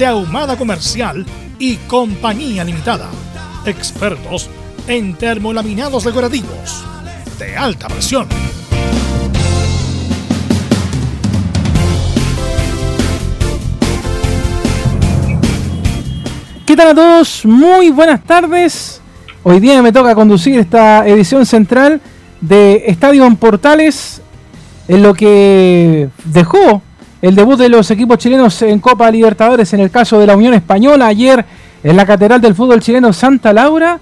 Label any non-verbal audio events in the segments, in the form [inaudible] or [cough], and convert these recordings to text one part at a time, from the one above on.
de Ahumada Comercial y Compañía Limitada. Expertos en termolaminados decorativos de alta presión. ¿Qué tal a todos? Muy buenas tardes. Hoy día me toca conducir esta edición central de Estadio en Portales, en lo que dejó el debut de los equipos chilenos en Copa Libertadores en el caso de la Unión Española ayer en la Catedral del Fútbol Chileno Santa Laura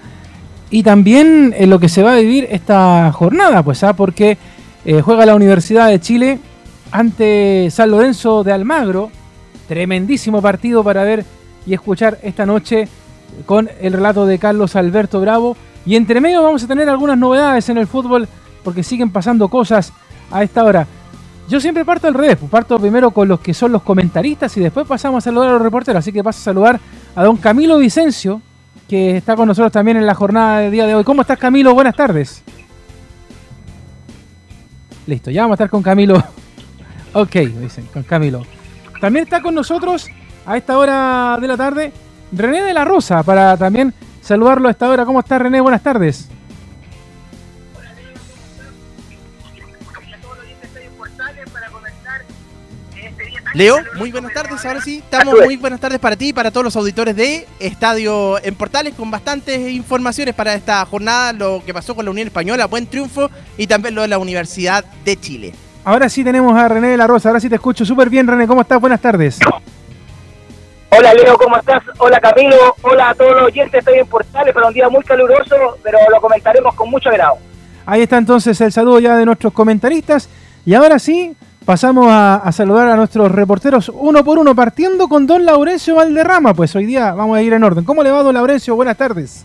y también en lo que se va a vivir esta jornada, pues, ¿ah? porque eh, juega la Universidad de Chile ante San Lorenzo de Almagro. Tremendísimo partido para ver y escuchar esta noche con el relato de Carlos Alberto Bravo. Y entre medio vamos a tener algunas novedades en el fútbol porque siguen pasando cosas a esta hora. Yo siempre parto al revés, pues parto primero con los que son los comentaristas y después pasamos a saludar a los reporteros. Así que paso a saludar a don Camilo Vicencio, que está con nosotros también en la jornada de día de hoy. ¿Cómo estás, Camilo? Buenas tardes. Listo, ya vamos a estar con Camilo. [laughs] ok, dicen, con Camilo. También está con nosotros a esta hora de la tarde René de la Rosa, para también saludarlo a esta hora. ¿Cómo está, René? Buenas tardes. Leo, muy buenas tardes, ahora sí, estamos muy buenas tardes para ti y para todos los auditores de Estadio en Portales con bastantes informaciones para esta jornada, lo que pasó con la Unión Española, buen triunfo y también lo de la Universidad de Chile. Ahora sí tenemos a René de la Rosa, ahora sí te escucho súper bien René, ¿cómo estás? Buenas tardes. Hola Leo, ¿cómo estás? Hola Camilo, hola a todos los oyentes, estoy en Portales para un día muy caluroso, pero lo comentaremos con mucho agrado. Ahí está entonces el saludo ya de nuestros comentaristas y ahora sí pasamos a, saludar a nuestros reporteros uno por uno, partiendo con don Laurencio Valderrama. Pues hoy día vamos a ir en orden. ¿Cómo le va, don Laurencio? Buenas tardes.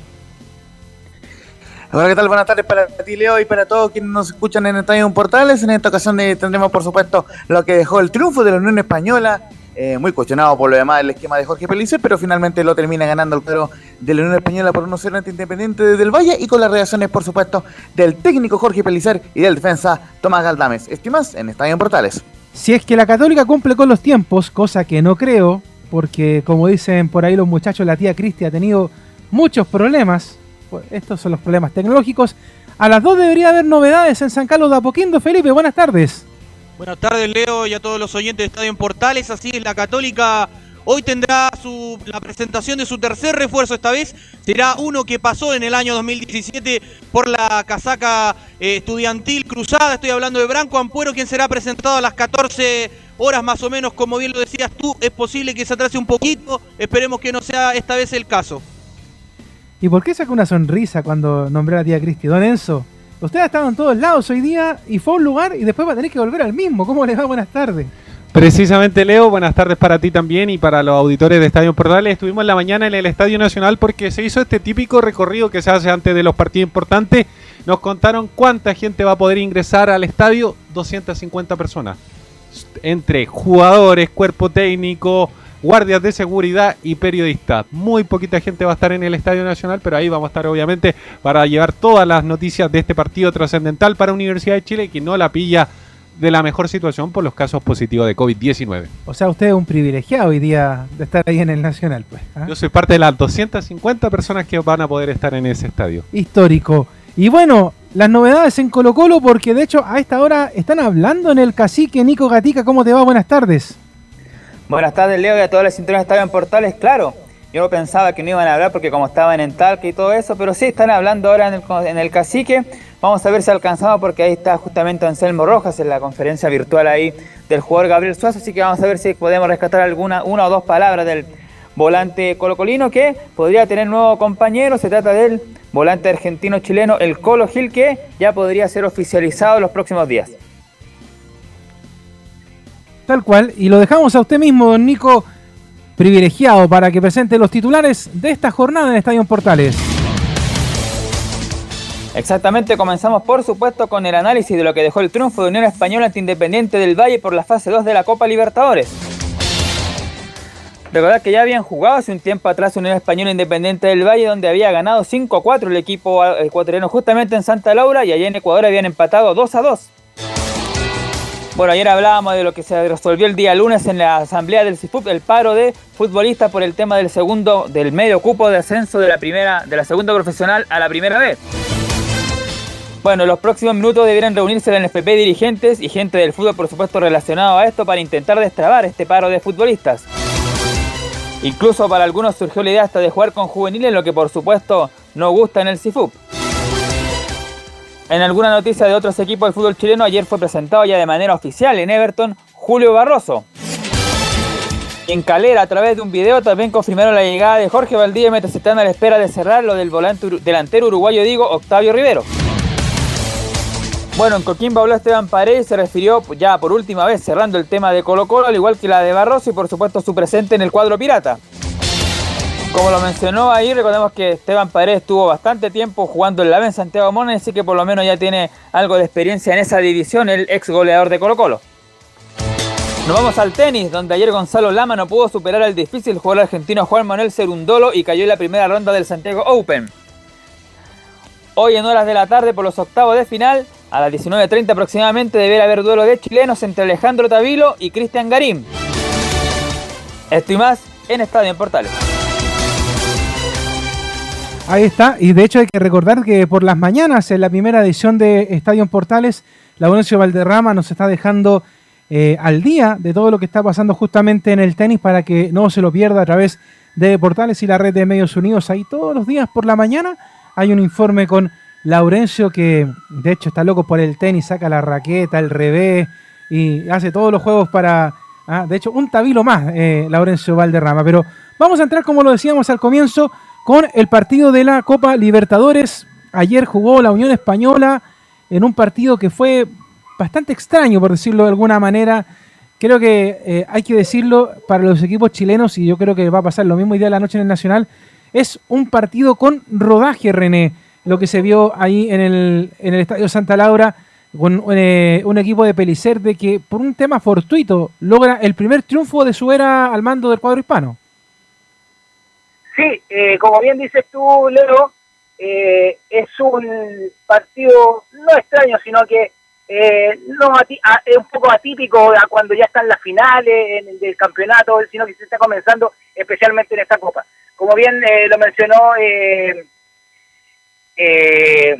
Hola, ¿qué tal? Buenas tardes para ti, Leo, y para todos quienes nos escuchan en Estadio Portales. En esta ocasión eh, tendremos, por supuesto, lo que dejó el triunfo de la Unión Española eh, muy cuestionado por lo demás el esquema de Jorge Pelicer, pero finalmente lo termina ganando el cuadro de la Unión Española por 1-0 ante Independiente desde el Valle y con las reacciones, por supuesto, del técnico Jorge Pelicer y del defensa Tomás Galdames. Estimas en Estadio Portales. Si es que la Católica cumple con los tiempos, cosa que no creo, porque como dicen por ahí los muchachos, la tía Cristi ha tenido muchos problemas. Pues estos son los problemas tecnológicos. A las 2 debería haber novedades en San Carlos de Apoquindo. Felipe, buenas tardes. Buenas tardes, Leo, y a todos los oyentes de Estadio en Portales. Así es, la Católica hoy tendrá su, la presentación de su tercer refuerzo. Esta vez será uno que pasó en el año 2017 por la casaca eh, estudiantil cruzada. Estoy hablando de Branco Ampuero, quien será presentado a las 14 horas más o menos, como bien lo decías tú. Es posible que se atrase un poquito. Esperemos que no sea esta vez el caso. ¿Y por qué sacó una sonrisa cuando nombré a la tía Cristi? Don Enzo. Usted ha estado en todos lados hoy día y fue un lugar y después va a tener que volver al mismo. ¿Cómo le va? Buenas tardes. Precisamente, Leo, buenas tardes para ti también y para los auditores de Estadio Portales. Estuvimos en la mañana en el Estadio Nacional porque se hizo este típico recorrido que se hace antes de los partidos importantes. Nos contaron cuánta gente va a poder ingresar al estadio, 250 personas. Entre jugadores, cuerpo técnico, guardias de seguridad y periodistas. Muy poquita gente va a estar en el Estadio Nacional, pero ahí vamos a estar obviamente para llevar todas las noticias de este partido trascendental para Universidad de Chile que no la pilla de la mejor situación por los casos positivos de COVID-19. O sea, usted es un privilegiado hoy día de estar ahí en el Nacional, pues. ¿ah? Yo soy parte de las 250 personas que van a poder estar en ese estadio. Histórico. Y bueno, las novedades en Colo Colo, porque de hecho a esta hora están hablando en el cacique Nico Gatica. ¿Cómo te va? Buenas tardes. Buenas tardes, Leo, y a todas las de Estadio en Portales. Claro, Yo pensaba que no iban a hablar porque como estaban en Talca y todo eso, pero sí están hablando ahora en el, en el cacique. Vamos a ver si alcanzamos porque ahí está justamente Anselmo Rojas en la conferencia virtual ahí del jugador Gabriel Suazo, así que vamos a ver si podemos rescatar alguna, una o dos palabras del volante colocolino que podría tener nuevo compañero. Se trata del volante argentino-chileno, el Colo Gil, que ya podría ser oficializado en los próximos días. Tal cual, y lo dejamos a usted mismo, don Nico, privilegiado para que presente los titulares de esta jornada en Estadio Portales. Exactamente, comenzamos por supuesto con el análisis de lo que dejó el triunfo de Unión Española ante Independiente del Valle por la fase 2 de la Copa Libertadores. Recordad que ya habían jugado hace un tiempo atrás Unión Española Independiente del Valle, donde había ganado 5 a 4 el equipo ecuatoriano justamente en Santa Laura y allá en Ecuador habían empatado 2 a 2. Bueno, ayer hablábamos de lo que se resolvió el día lunes en la asamblea del CIFUP, el paro de futbolistas por el tema del segundo, del medio cupo de ascenso de la primera, de la segunda profesional a la primera vez. Bueno, los próximos minutos deberán reunirse el NFP dirigentes y gente del fútbol, por supuesto, relacionado a esto para intentar destrabar este paro de futbolistas. Incluso para algunos surgió la idea hasta de jugar con juveniles, lo que por supuesto no gusta en el CIFUP. En alguna noticia de otros equipos del fútbol chileno, ayer fue presentado ya de manera oficial en Everton Julio Barroso. En Calera, a través de un video, también confirmaron la llegada de Jorge Valdivia mientras están a la espera de cerrar lo del volante delantero uruguayo, digo, Octavio Rivero. Bueno, en Coquimbo habló Esteban Paredes se refirió ya por última vez cerrando el tema de Colo Colo, al igual que la de Barroso y por supuesto su presente en el cuadro pirata. Como lo mencionó ahí, recordemos que Esteban Paredes estuvo bastante tiempo jugando en la B en Santiago Mona, así que por lo menos ya tiene algo de experiencia en esa división, el ex goleador de Colo Colo. Nos vamos al tenis, donde ayer Gonzalo Lama no pudo superar al difícil jugador argentino Juan Manuel Cerundolo y cayó en la primera ronda del Santiago Open. Hoy en horas de la tarde por los octavos de final, a las 19.30 aproximadamente deberá haber duelo de chilenos entre Alejandro Tavilo y Cristian Garín. Esto y más en Estadio en Portales. Ahí está, y de hecho hay que recordar que por las mañanas en la primera edición de Estadio Portales, la Laurencio Valderrama nos está dejando eh, al día de todo lo que está pasando justamente en el tenis para que no se lo pierda a través de Portales y la red de Medios Unidos. Ahí todos los días por la mañana hay un informe con Laurencio que de hecho está loco por el tenis, saca la raqueta, el revés y hace todos los juegos para... Ah, de hecho, un tabilo más, eh, Laurencio Valderrama. Pero vamos a entrar, como lo decíamos al comienzo, con el partido de la Copa Libertadores. Ayer jugó la Unión Española en un partido que fue bastante extraño, por decirlo de alguna manera. Creo que eh, hay que decirlo para los equipos chilenos, y yo creo que va a pasar lo mismo hoy día de la noche en el Nacional. Es un partido con rodaje, René lo que se vio ahí en el, Estadio Santa Laura con eh, un equipo de Pelicer de que por un tema fortuito logra el primer triunfo de su era al mando del cuadro hispano. Sí, eh, como bien dices tú, Leo, eh, es un partido no extraño, sino que no es un poco atípico a cuando ya están las finales del campeonato, sino que se está comenzando especialmente en esta copa. Como bien lo mencionó eh,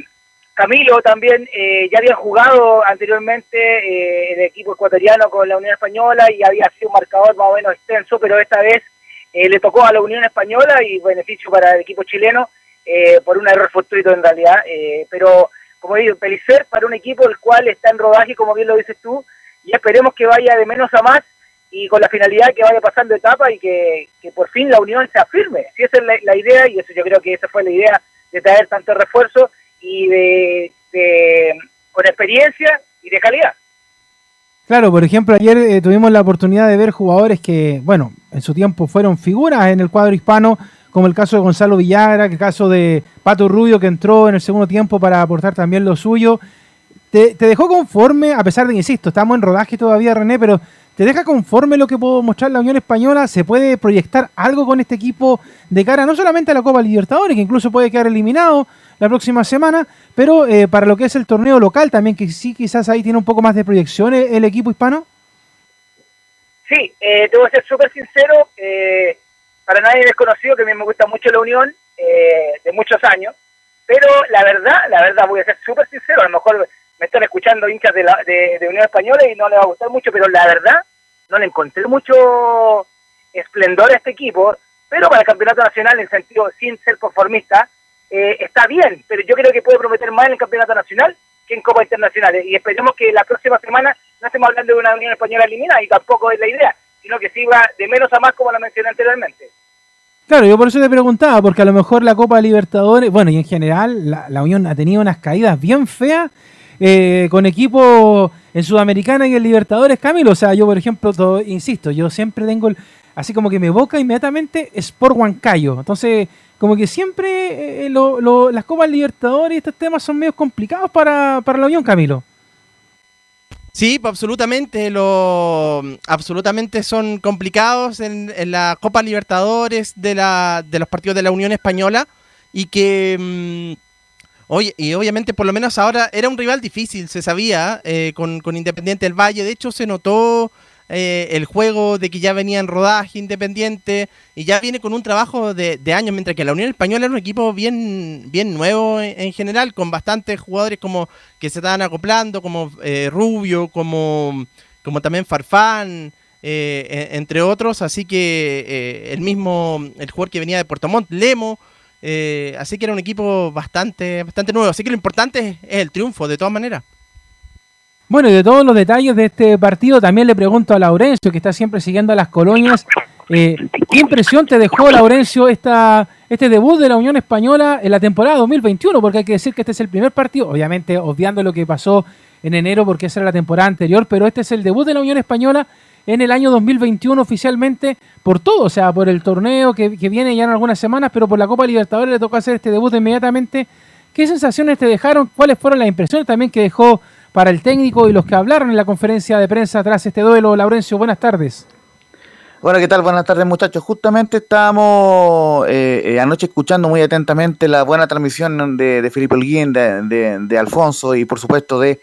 Camilo también eh, ya había jugado anteriormente eh, el equipo ecuatoriano con la Unión Española y había sido un marcador más o menos extenso, pero esta vez eh, le tocó a la Unión Española y beneficio para el equipo chileno por un error fortuito en realidad. pero como digo, Pelicer para un equipo el cual está en rodaje, como bien lo dices tú, y esperemos que vaya de menos a más y con la finalidad que vaya pasando etapa y que, por fin la Unión se afirme. Si esa es la idea, y eso yo creo que esa fue la idea de traer tanto refuerzo y de, con experiencia y de calidad. Claro, por ejemplo, ayer eh, tuvimos la oportunidad de ver jugadores que, bueno, en su tiempo fueron figuras en el cuadro hispano, como el caso de Gonzalo Villagra, el caso de Pato Rubio, que entró en el segundo tiempo para aportar también lo suyo. ¿Te, te dejó conforme, a pesar de que, insisto, estamos en rodaje todavía, René, pero ¿Te deja conforme lo que puedo mostrar la Unión Española? ¿Se puede proyectar algo con este equipo de cara no solamente a la Copa Libertadores, que incluso puede quedar eliminado la próxima semana, pero eh, para lo que es el torneo local también, que sí quizás ahí tiene un poco más de proyección el, equipo hispano? Sí, eh, te voy a ser súper sincero, eh, para nadie desconocido que a mí me gusta mucho la Unión, eh, de muchos años, pero la verdad, la verdad voy a ser súper sincero, a lo mejor me están escuchando hinchas de, la, de, Unión Española y no les va a gustar mucho, pero la verdad no le encontré mucho esplendor a este equipo. pero para el campeonato nacional, en sentido sin ser conformista, eh, está bien, pero yo creo que puede prometer más en el campeonato nacional que en Copa Internacionales. Y esperemos que la próxima semana no estemos hablando de una Unión Española eliminada, y tampoco es la idea, sino que siga de menos a más, como la mencioné anteriormente. Claro, yo por eso te preguntaba, porque a lo mejor la Copa Libertadores, bueno, y en general la, Unión ha tenido unas caídas bien feas eh, con equipos en Sudamericana y en Libertadores, Camilo. O sea, yo, por ejemplo, insisto, yo siempre tengo el, así como que me evoca inmediatamente Sport Huancayo. Entonces, como que siempre eh, las Copas Libertadores y estos temas son medio complicados para, para la Unión, Camilo. Sí, pues, absolutamente, lo, absolutamente son complicados en, la Copa Libertadores de, la, de los partidos de la Unión Española y que, mm, y obviamente por lo menos ahora era un rival difícil, se sabía, eh, con, con Independiente del Valle, de hecho se notó eh, el juego de que ya venía en rodaje independiente y ya viene con un trabajo de, años, mientras que la Unión Española era un equipo bien, bien nuevo en, general, con bastantes jugadores como que se estaban acoplando, como eh, Rubio, como, como también Farfán. Eh, entre otros, así que el mismo, el jugador que venía de Puerto Montt, Lemo, así que era un equipo bastante, bastante nuevo, así que lo importante es el triunfo, de todas maneras. Bueno, y de todos los detalles de este partido, también le pregunto a Laurencio, que está siempre siguiendo a las colonias, eh, ¿qué impresión te dejó, Laurencio, esta, este debut de la Unión Española en la temporada 2021? Porque hay que decir que este es el primer partido, obviamente obviando lo que pasó en enero, porque esa era la temporada anterior, pero este es el debut de la Unión Española en el año 2021 oficialmente por todo, o sea, por el torneo que, que viene ya en algunas semanas, pero por la Copa Libertadores le tocó hacer este debut inmediatamente. ¿Qué sensaciones te dejaron? ¿Cuáles fueron las impresiones también que dejó para el técnico y los que hablaron en la conferencia de prensa tras este duelo. Laurencio, buenas tardes. Bueno, ¿qué tal? Buenas tardes, muchachos. Justamente estábamos eh, eh, anoche escuchando muy atentamente la buena transmisión de, de Felipe Olguín, de, Alfonso y, por supuesto, de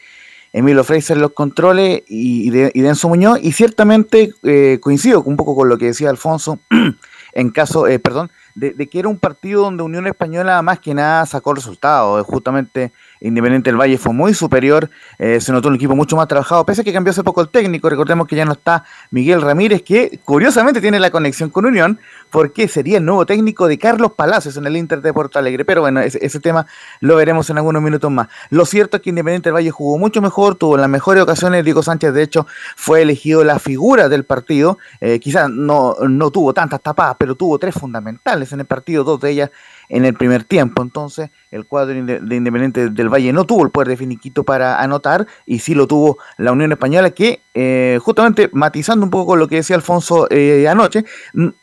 Emilio Fraser los controles y, de, Enzo Muñoz. Y ciertamente eh, coincido un poco con lo que decía Alfonso [clears throat] en caso, perdón, de, que era un partido donde Unión Española más que nada sacó resultados. Justamente Independiente del Valle fue muy superior, eh, se notó un equipo mucho más trabajado, pese a que cambió hace poco el técnico, recordemos que ya no está Miguel Ramírez, que curiosamente tiene la conexión con Unión, porque sería el nuevo técnico de Carlos Palacios en el Inter de Porto Alegre, pero bueno, ese, tema lo veremos en algunos minutos más. Lo cierto es que Independiente del Valle jugó mucho mejor, tuvo las mejores ocasiones, Diego Sánchez de hecho fue elegido la figura del partido, eh, quizás no, no tuvo tantas tapadas, pero tuvo tres fundamentales en el partido, dos de ellas en el primer tiempo. Entonces, el cuadro de Independiente del Valle no tuvo el poder de finiquito para anotar y sí lo tuvo la Unión Española, que eh, justamente matizando un poco lo que decía Alfonso eh, anoche,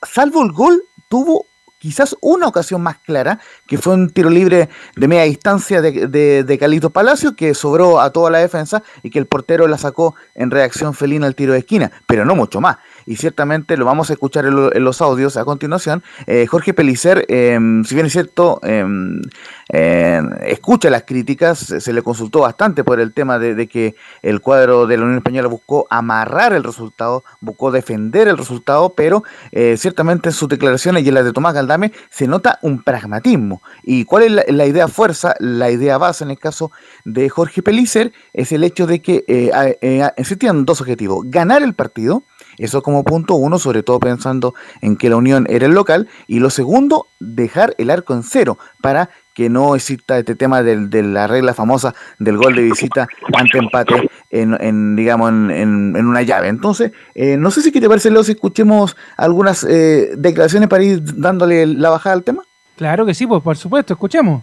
salvo el gol, tuvo quizás una ocasión más clara, que fue un tiro libre de media distancia de, de, Calito Palacio, que sobró a toda la defensa y que el portero la sacó en reacción felina al tiro de esquina, pero no mucho más y ciertamente lo vamos a escuchar en, los audios a continuación. Eh, Jorge Pelicer, em, si bien es cierto, em, em, escucha las críticas, se, le consultó bastante por el tema de, que el cuadro de la Unión Española buscó amarrar el resultado, buscó defender el resultado, pero eh, ciertamente en sus declaraciones y en las de Tomás Galdame se nota un pragmatismo. ¿Y cuál es la, idea fuerza? La idea base en el caso de Jorge Pelicer es el hecho de que eh, existían dos objetivos, ganar el partido, eso como punto uno, sobre todo pensando en que la Unión era el local. Y lo segundo, dejar el arco en cero para que no exista este tema de la regla famosa del gol de visita ante empate en, digamos en, una llave. Entonces, eh, no sé si te parece, Leo, si escuchemos algunas eh, declaraciones para ir dándole la bajada al tema. Claro que sí, pues por supuesto, escuchemos.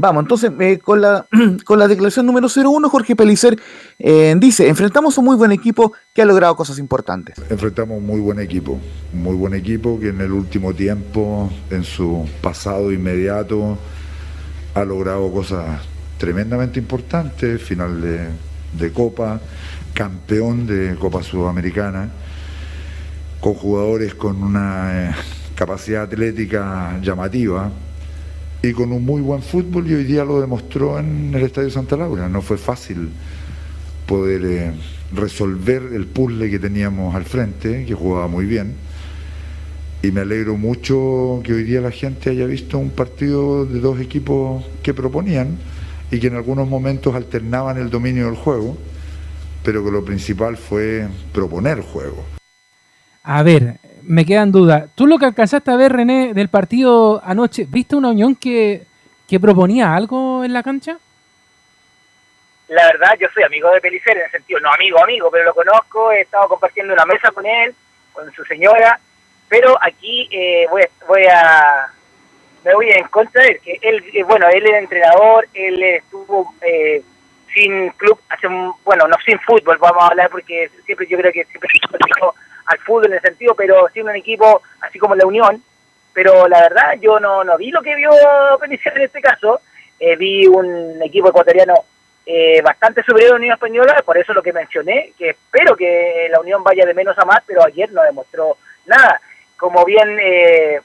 Vamos, entonces eh, con, la, [clears throat] con la declaración número 01, Jorge Pelicer eh, dice, enfrentamos un muy buen equipo que ha logrado cosas importantes. Enfrentamos un muy buen equipo, un muy buen equipo que en el último tiempo, en su pasado inmediato, ha logrado cosas tremendamente importantes, final de, Copa, campeón de Copa Sudamericana, con jugadores con una eh, capacidad atlética llamativa y con un muy buen fútbol y hoy día lo demostró en el Estadio Santa Laura. No fue fácil poder eh, resolver el puzzle que teníamos al frente, que jugaba muy bien. Y me alegro mucho que hoy día la gente haya visto un partido de dos equipos que proponían y que en algunos momentos alternaban el dominio del juego, pero que lo principal fue proponer juego. A ver, me quedan dudas. ¿Tú lo que alcanzaste a ver, René, del partido anoche, viste una Unión que, que proponía algo en la cancha? La verdad, yo soy amigo de Pelicer, en el sentido, no amigo, amigo, pero lo conozco, he estado compartiendo una mesa con él, con su señora, pero aquí eh, voy, voy a me voy en contra él, que él, eh, bueno, él es entrenador, él estuvo eh, sin club, hace un, bueno, no sin fútbol, vamos a hablar porque siempre yo creo que siempre al fútbol en el sentido, pero sin un equipo así como la Unión, pero la verdad yo no, no vi lo que vio Penicer en este caso, eh, vi un equipo ecuatoriano eh, bastante superior a la Unión Española, por eso lo que mencioné, que espero que la Unión vaya de menos a más, pero ayer no demostró nada. Como bien eh,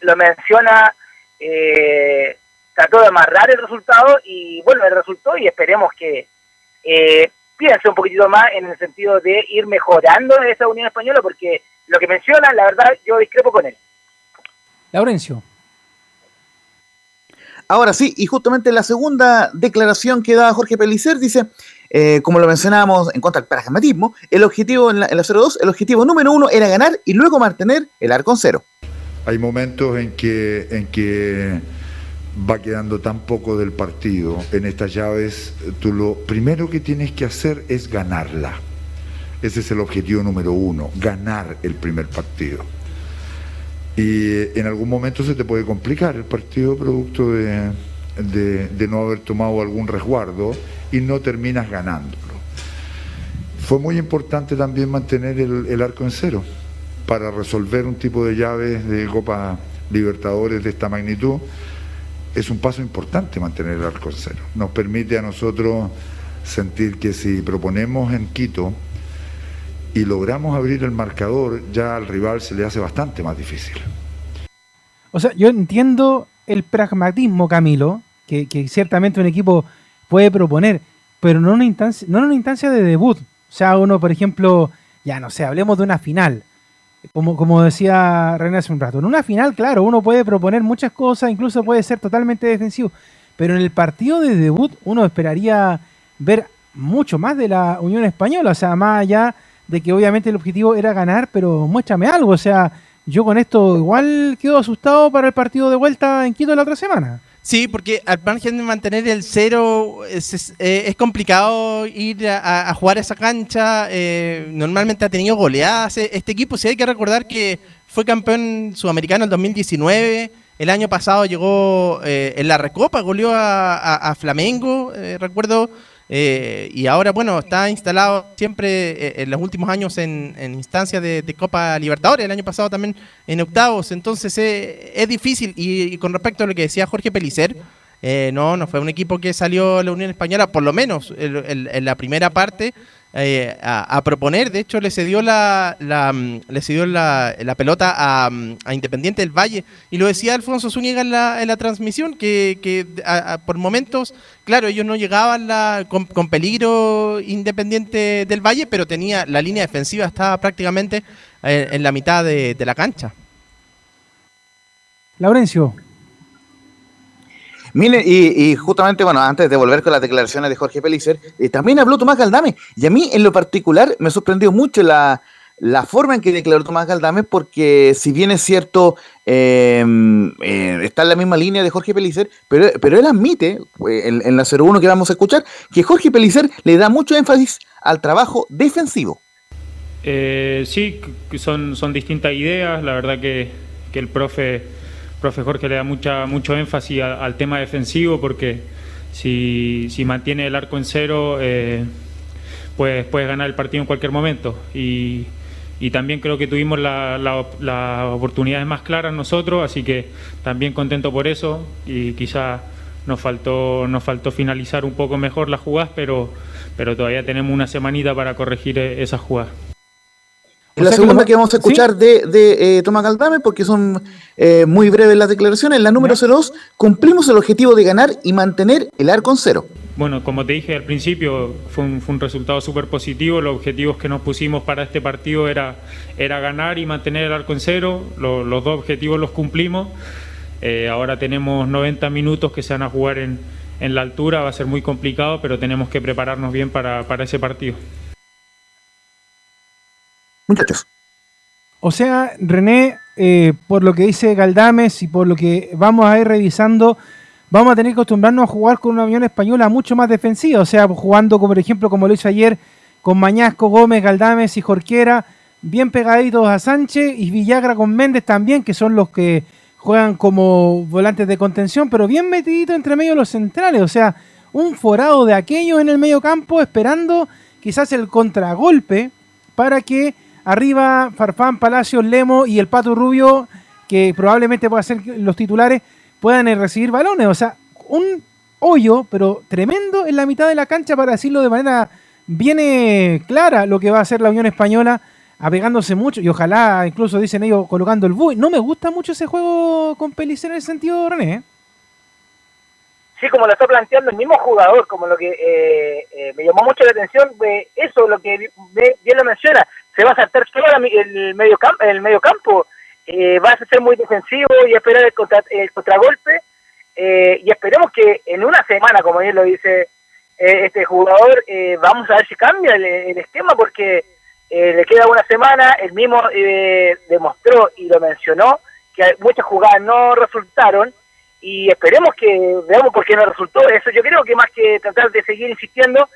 lo menciona, eh, trató de amarrar el resultado y bueno, el resultó y esperemos que piense un poquitito más en el sentido de ir mejorando esa Unión Española, porque lo que menciona, la verdad, yo discrepo con él. Laurencio. Ahora sí, y justamente la segunda declaración que da Jorge Pelicer dice, eh, como lo mencionábamos en cuanto al pragmatismo, el objetivo en la, en la 0-2, el objetivo número uno era ganar y luego mantener el arco en cero. Hay momentos en que, en que va quedando tan poco del partido en estas llaves, tú lo primero que tienes que hacer es ganarla. Ese es el objetivo número uno, ganar el primer partido. Y en algún momento se te puede complicar el partido producto de, de, de no haber tomado algún resguardo y no terminas ganándolo. Fue muy importante también mantener el, el arco en cero para resolver un tipo de llaves de Copa Libertadores de esta magnitud. Es un paso importante mantener el arco cero. Nos permite a nosotros sentir que si proponemos en Quito y logramos abrir el marcador, ya al rival se le hace bastante más difícil. O sea, yo entiendo el pragmatismo, Camilo, que, que ciertamente un equipo puede proponer, pero no en una instancia, no en una instancia de debut. O sea, uno, por ejemplo, ya no sé, hablemos de una final. Como, como decía René hace un rato, en una final, claro, uno puede proponer muchas cosas, incluso puede ser totalmente defensivo, pero en el partido de debut uno esperaría ver mucho más de la Unión Española, o sea, más allá de que obviamente el objetivo era ganar, pero muéstrame algo, o sea, yo con esto igual quedo asustado para el partido de vuelta en Quito la otra semana. Sí, porque al margen de mantener el cero es, es, eh, es complicado ir a, jugar esa cancha. Eh, normalmente ha tenido goleadas este equipo. Sí hay que recordar que fue campeón sudamericano en 2019. El año pasado llegó eh, en la Recopa, goleó a, a, a Flamengo, eh, recuerdo. Eh, y ahora, bueno, está instalado siempre eh, en los últimos años en, en instancias de, Copa Libertadores, el año pasado también en octavos, entonces eh, es difícil. Y, con respecto a lo que decía Jorge Pelicer, eh, no, no fue un equipo que salió la Unión Española, por lo menos en la primera parte, eh, a, a, proponer. De hecho, le cedió la, la le cedió la, la pelota a, a, Independiente del Valle. Y lo decía Alfonso Zúñiga en la, en la transmisión, que, que por momentos, claro, ellos no llegaban la, con, con, peligro Independiente del Valle, pero tenía la línea defensiva estaba prácticamente en, en la mitad de, de la cancha. Laurencio. Mire, y, justamente, bueno, antes de volver con las declaraciones de Jorge Pellicer, eh, también habló Tomás Galdame. Y a mí, en lo particular, me sorprendió mucho la, la forma en que declaró Tomás Galdame, porque si bien es cierto, eh, eh, está en la misma línea de Jorge Pellicer, pero, pero él admite, en, en la 01 que vamos a escuchar, que Jorge Pellicer le da mucho énfasis al trabajo defensivo. Eh, sí, son, son distintas ideas. La verdad que, que el profe profe Jorge le da mucha, mucho énfasis al tema defensivo porque si, si, mantiene el arco en cero, eh, pues puedes ganar el partido en cualquier momento. Y, y también creo que tuvimos las la, oportunidades más claras nosotros, así que también contento por eso y quizá nos faltó, nos faltó finalizar un poco mejor las jugadas, pero, pero todavía tenemos una semanita para corregir eh, esas jugadas. Es la segunda que, que, vamos a escuchar ¿sí? de, de eh, Tomás Galdame porque son eh, muy breves las declaraciones. La número 02, cumplimos el objetivo de ganar y mantener el arco en cero. Bueno, como te dije al principio, fue un, fue un resultado súper positivo. Los objetivos que nos pusimos para este partido era, era ganar y mantener el arco en cero. Lo, los dos objetivos los cumplimos. Eh, ahora tenemos 90 minutos que se van a jugar en, en la altura. Va a ser muy complicado, pero tenemos que prepararnos bien para, para ese partido. Muchachos. O sea, René, eh, por lo que dice Galdames y por lo que vamos a ir revisando, vamos a tener que acostumbrarnos a jugar con una Unión Española mucho más defensiva. O sea, jugando, por ejemplo, como lo hizo ayer, con Mañasco, Gómez, Galdames y Jorquera, bien pegaditos a Sánchez y Villagra con Méndez también, que son los que juegan como volantes de contención, pero bien metiditos entre medio los centrales. O sea, un forado de aquellos en el medio campo esperando quizás el contragolpe para que arriba Farfán, Palacios, Lemo y el Pato Rubio, que probablemente puedan ser los titulares, puedan eh, recibir balones. O sea, un hoyo, pero tremendo en la mitad de la cancha para decirlo de manera bien eh, clara lo que va a hacer la Unión Española, apegándose mucho y ojalá incluso dicen ellos colocando el bui. No me gusta mucho ese juego con Pelicero en el sentido, René. ¿eh? Sí, como lo está planteando el mismo jugador, como lo que me llamó mucho la atención, eso, lo que bien lo menciona, se va a saltar todo el medio campo, el medio campo. Eh, va a ser muy defensivo y esperar el, contra, el contragolpe eh, y esperemos que en una semana, como bien lo dice eh, este jugador, vamos a ver si cambia el, esquema porque le queda una semana, el mismo demostró y lo mencionó que muchas jugadas no resultaron y esperemos que veamos por qué no resultó. Eso yo creo que más que tratar de seguir insistiendo,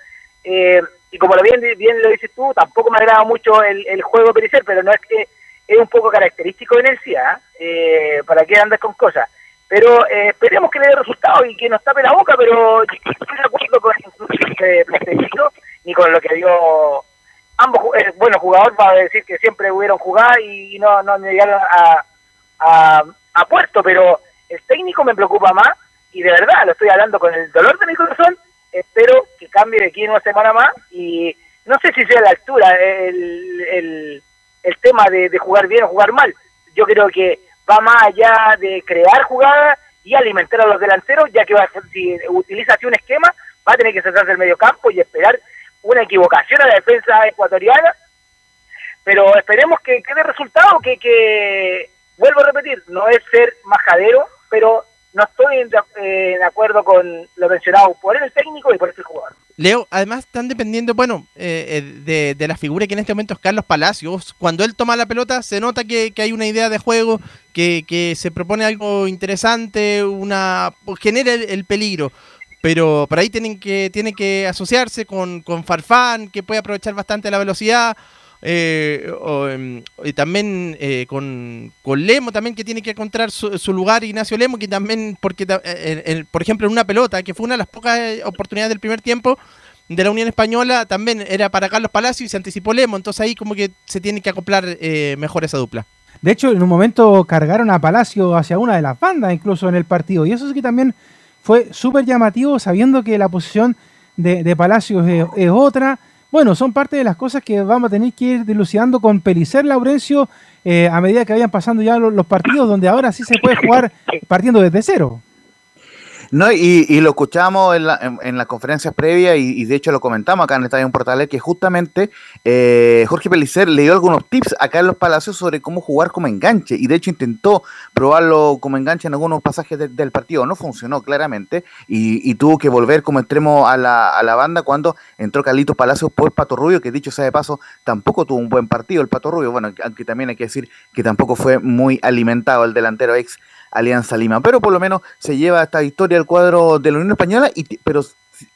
eh, y como lo bien, bien lo dices tú, tampoco me agrada mucho el, el juego Pericer, pero no es que es un poco característico en el eh, para que andes con cosas. Pero eh, esperemos que le dé resultado y que nos tape la boca, pero estoy de acuerdo con el planteamiento ni con lo que dio ambos, eh, bueno, jugador va a decir que siempre hubieron jugado y no, no llegaron a, a, a puerto, pero el técnico me preocupa más y de verdad lo estoy hablando con el dolor de mi corazón espero que cambie de aquí en una semana más y no sé si sea la altura el, el, el tema de, jugar bien o jugar mal. Yo creo que va más allá de crear jugadas y alimentar a los delanteros, ya que va, si utiliza así un esquema, va a tener que centrarse el medio campo y esperar una equivocación a la defensa ecuatoriana. Pero esperemos que quede resultado, que, que vuelvo a repetir, no es ser majadero, pero no estoy eh, de, acuerdo con lo mencionado por el técnico y por este jugador. Leo, además están dependiendo, bueno, eh, eh, de, la figura que en este momento es Carlos Palacios. Cuando él toma la pelota, se nota que, hay una idea de juego, que, se propone algo interesante, una genera el, peligro. Pero por ahí tienen que, tienen que asociarse con, con Farfán, que puede aprovechar bastante la velocidad eh, em, y también eh, con, Lemo también que tiene que encontrar su, lugar Ignacio Lemo que también porque eh, por ejemplo en una pelota que fue una de las pocas oportunidades del primer tiempo de la Unión Española también era para Carlos Palacio y se anticipó Lemo. Entonces ahí como que se tiene que acoplar mejor esa dupla. De hecho en un momento cargaron a Palacio hacia una de las bandas incluso en el partido. Y eso sí que también fue súper llamativo sabiendo que la posición de, de Palacio es otra bueno, son parte de las cosas que vamos a tener que ir dilucidando con Pelicer Laurencio eh, a medida que vayan pasando ya los, partidos donde ahora sí se puede jugar partiendo desde cero. No, y, lo escuchamos en, la, en, las conferencias previas y, de hecho lo comentamos acá en el Estadio Portal que justamente eh, Jorge Pelicer le dio algunos tips a Carlos Palacios sobre cómo jugar como enganche. Y de hecho intentó probarlo como enganche en algunos pasajes del partido, no funcionó claramente y, tuvo que volver como extremo a la, a la banda cuando entró Carlitos Palacios por Pato Rubio, que dicho sea de paso tampoco tuvo un buen partido el Pato Rubio, bueno, aunque también hay que decir que tampoco fue muy alimentado el delantero ex Alianza Lima. Pero por lo menos se lleva esta victoria al cuadro de la Unión Española, y, pero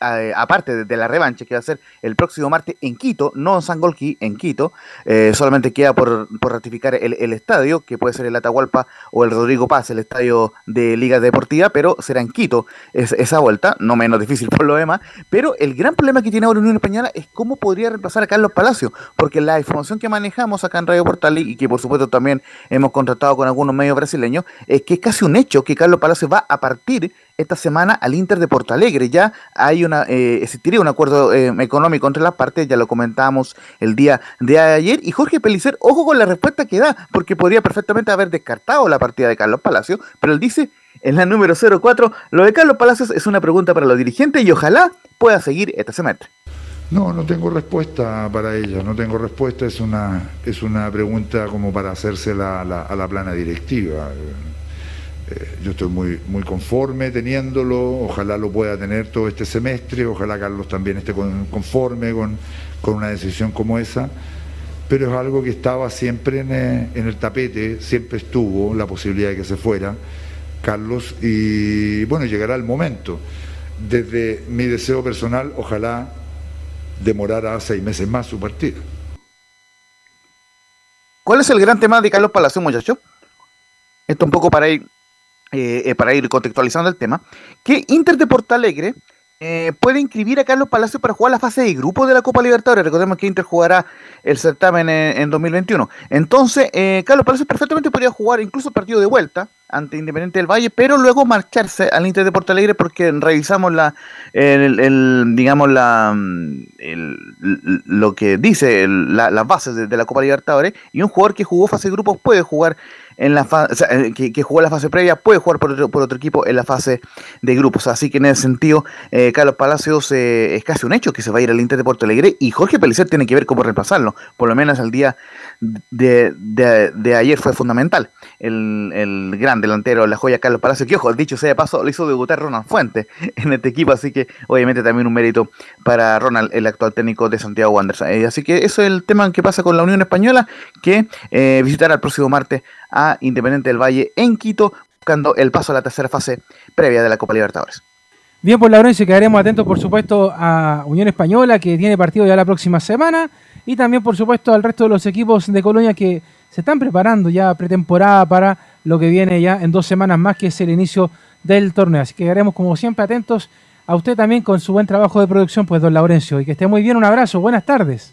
aparte de, la revancha que va a ser el próximo martes en Quito, no en Sangolquí, en Quito, eh, solamente queda por, ratificar el, estadio, que puede ser el Atahualpa o el Rodrigo Paz, el estadio de Liga Deportiva, pero será en Quito esa vuelta, no menos difícil por lo demás, pero el gran problema que tiene ahora Unión Española es cómo podría reemplazar a Carlos Palacio, porque la información que manejamos acá en Radio Portal y que por supuesto también hemos contratado con algunos medios brasileños, es que es casi un hecho que Carlos Palacio va a partir esta semana al Inter de Porto Alegre. Ya hay una, eh, existiría un acuerdo eh, económico entre las partes, ya lo comentábamos el día de ayer. Y Jorge Pelicer, ojo con la respuesta que da, porque podría perfectamente haber descartado la partida de Carlos Palacio, pero él dice en la número 04, lo de Carlos Palacios es una pregunta para los dirigentes y ojalá pueda seguir este semestre. No, no tengo respuesta para ella, no tengo respuesta, es una, es una pregunta como para hacérsela a la plana directiva. Yo estoy muy, muy conforme teniéndolo, ojalá lo pueda tener todo este semestre, ojalá Carlos también esté conforme con, una decisión como esa, pero es algo que estaba siempre en, eh, en el tapete, siempre estuvo la posibilidad de que se fuera Carlos y bueno, llegará el momento. Desde mi deseo personal, ojalá demorara seis meses más su partida. ¿Cuál es el gran tema de Carlos Palacio, muchachos? Esto un poco para ir, eh, eh, para ir contextualizando el tema. Que Inter de Porto Alegre eh, puede inscribir a Carlos Palacio para jugar la fase de grupo de la Copa Libertadores. Recordemos que Inter jugará el certamen en, 2021. Entonces, Carlos Palacio perfectamente podría jugar incluso el partido de vuelta ante Independiente del Valle, pero luego marcharse al Inter de Porto Alegre porque revisamos la, el, digamos la, lo que dice las bases de, la Copa Libertadores y un jugador que jugó fase de grupos puede jugar en la eh, que, jugó la fase previa, puede jugar por otro, por otro, equipo en la fase de grupos. Así que en ese sentido, eh, Carlos Palacios eh, es casi un hecho que se va a ir al Inter de Porto Alegre y Jorge Pelicer tiene que ver cómo reemplazarlo. Por lo menos el día de, ayer fue fundamental. El, el, gran delantero, la joya Carlos Palacios, que ojo, dicho sea de paso, le hizo debutar Ronald Fuente [laughs] en este equipo, así que obviamente también un mérito para Ronald, el actual técnico de Santiago Wanderers. así que eso es el tema que pasa con la Unión Española, que visitará el próximo martes a Independiente del Valle en Quito, buscando el paso a la tercera fase previa de la Copa Libertadores. Bien, por Laurencio, quedaremos atentos, por supuesto, a Unión Española, que tiene partido ya la próxima semana, y también, por supuesto, al resto de los equipos de Colonia que se están preparando ya pretemporada para lo que viene ya en dos semanas más, que es el inicio del torneo. Así que quedaremos, como siempre, atentos a usted también con su buen trabajo de producción, pues, don Laurencio, y que esté muy bien. Un abrazo, buenas tardes.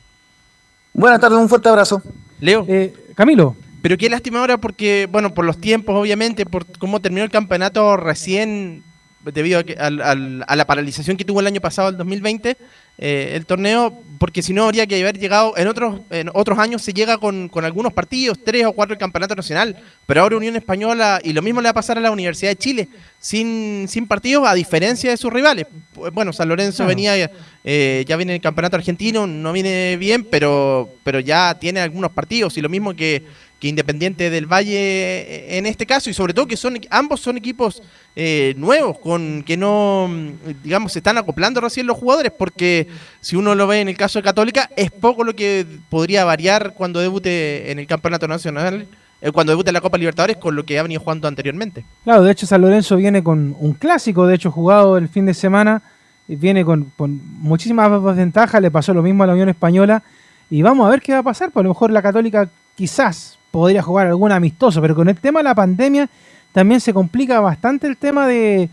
Buenas tardes, un fuerte abrazo. Leo. Eh, Camilo. Pero qué lástima ahora porque, bueno, por los tiempos, obviamente, por cómo terminó el campeonato recién, debido a, la paralización que tuvo el año pasado, el 2020, eh, el torneo, porque si no habría que haber llegado, en otros en otros años se llega con, algunos partidos, tres o cuatro el campeonato nacional, pero ahora Unión Española, y lo mismo le va a pasar a la Universidad de Chile, sin, sin partidos, a diferencia de sus rivales. Bueno, San Lorenzo venía, eh, ya viene el campeonato argentino, no viene bien, pero, pero ya tiene algunos partidos, y lo mismo que que Independiente del Valle eh, en este caso y sobre todo que son ambos son equipos eh, nuevos con que no digamos se están acoplando recién los jugadores porque si uno lo ve en el caso de Católica es poco lo que podría variar cuando debute en el campeonato nacional eh, cuando debute en la Copa Libertadores con lo que ha venido jugando anteriormente. Claro de hecho San Lorenzo viene con un clásico de hecho jugado el fin de semana viene con, con muchísimas ventajas le pasó lo mismo a la Unión Española y vamos a ver qué va a pasar, pues a lo mejor la Católica quizás podría jugar algún amistoso, pero con el tema de la pandemia también se complica bastante el tema de,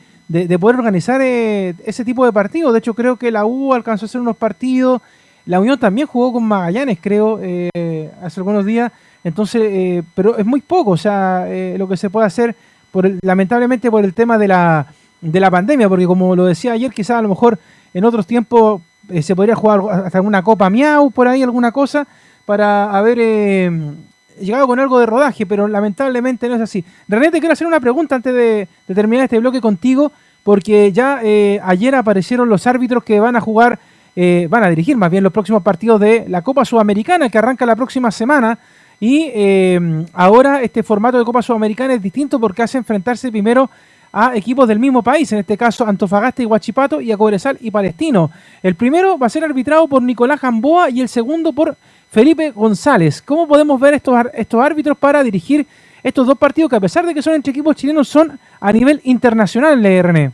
poder organizar eh, ese tipo de partidos. De hecho, creo que la U alcanzó a hacer unos partidos. La Unión también jugó con Magallanes, creo, eh, hace algunos días. Entonces, eh, pero es muy poco, o sea, lo que se puede hacer, por lamentablemente por el tema de la, de la pandemia, porque como lo decía ayer, quizás a lo mejor en otros tiempos se podría jugar hasta alguna Copa Miau, por ahí, alguna cosa, para haber llegado con algo de rodaje, pero lamentablemente no es así. René, te quiero hacer una pregunta antes de, terminar este bloque contigo, porque ya eh, ayer aparecieron los árbitros que van a jugar, eh, van a dirigir más bien los próximos partidos de la Copa Sudamericana, que arranca la próxima semana. Y eh, ahora este formato de Copa Sudamericana es distinto porque hace enfrentarse primero a equipos del mismo país, en este caso Antofagasta y Huachipato, y a Cobresal y Palestino. El primero va a ser arbitrado por Nicolás Gamboa y el segundo por Felipe González. ¿Cómo podemos ver estos, estos árbitros para dirigir estos dos partidos que a pesar de que son entre equipos chilenos son a nivel internacional, René?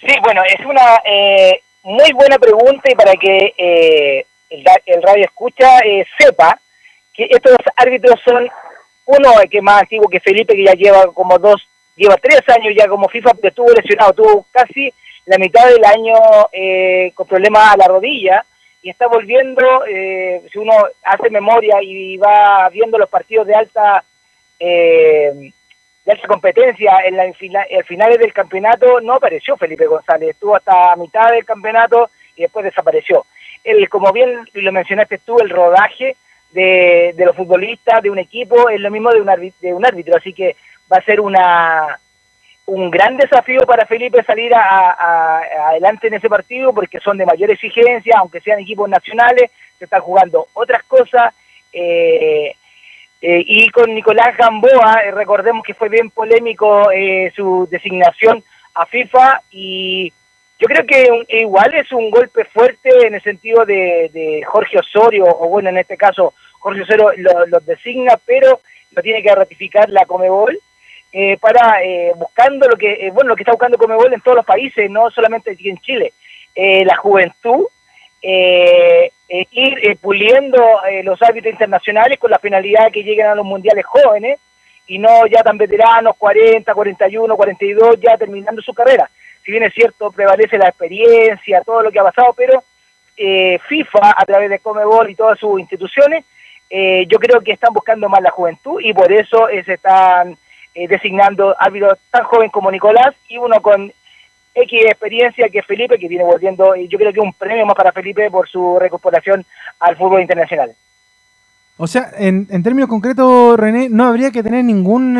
Sí, bueno, es una eh, muy buena pregunta y para que eh, el, radio escucha eh, sepa que estos árbitros son uno que es más antiguo que Felipe, que ya lleva como dos, lleva tres años ya como FIFA, estuvo lesionado, tuvo casi la mitad del año con problemas a la rodilla y está volviendo, eh, si uno hace memoria y va viendo los partidos de alta eh, de alta competencia en la en finales del campeonato, no apareció Felipe González, estuvo hasta mitad del campeonato y después desapareció. El, como bien lo mencionaste tú, el rodaje de, de los futbolistas, de un equipo, es lo mismo de un, de un árbitro, así que va a ser una un gran desafío para Felipe salir a, adelante en ese partido porque son de mayor exigencia, aunque sean equipos nacionales, se están jugando otras cosas. Eh, eh, y con Nicolás Gamboa, eh, recordemos que fue bien polémico su designación a FIFA y Yo creo que igual es un golpe fuerte en el sentido de, Jorge Osorio, o bueno, en este caso Jorge Osorio lo, designa, pero lo tiene que ratificar la Comebol, eh, para eh, buscando lo que, eh, bueno, lo que está buscando Comebol en todos los países, no solamente aquí en Chile, la juventud, ir puliendo los árbitros internacionales con la finalidad de que lleguen a los mundiales jóvenes y no ya tan veteranos, 40, 41, 42, ya terminando su carrera. Si bien es cierto, prevalece la experiencia, todo lo que ha pasado, pero eh, FIFA, a través de Comebol y todas sus instituciones, eh, yo creo que están buscando más la juventud y por eso eh, se están designando árbitros tan joven como Nicolás y uno con X experiencia que Felipe, que viene volviendo, y yo creo que un premio más para Felipe por su recuperación al fútbol internacional. O sea, en, en términos concretos, René, no habría que tener ningún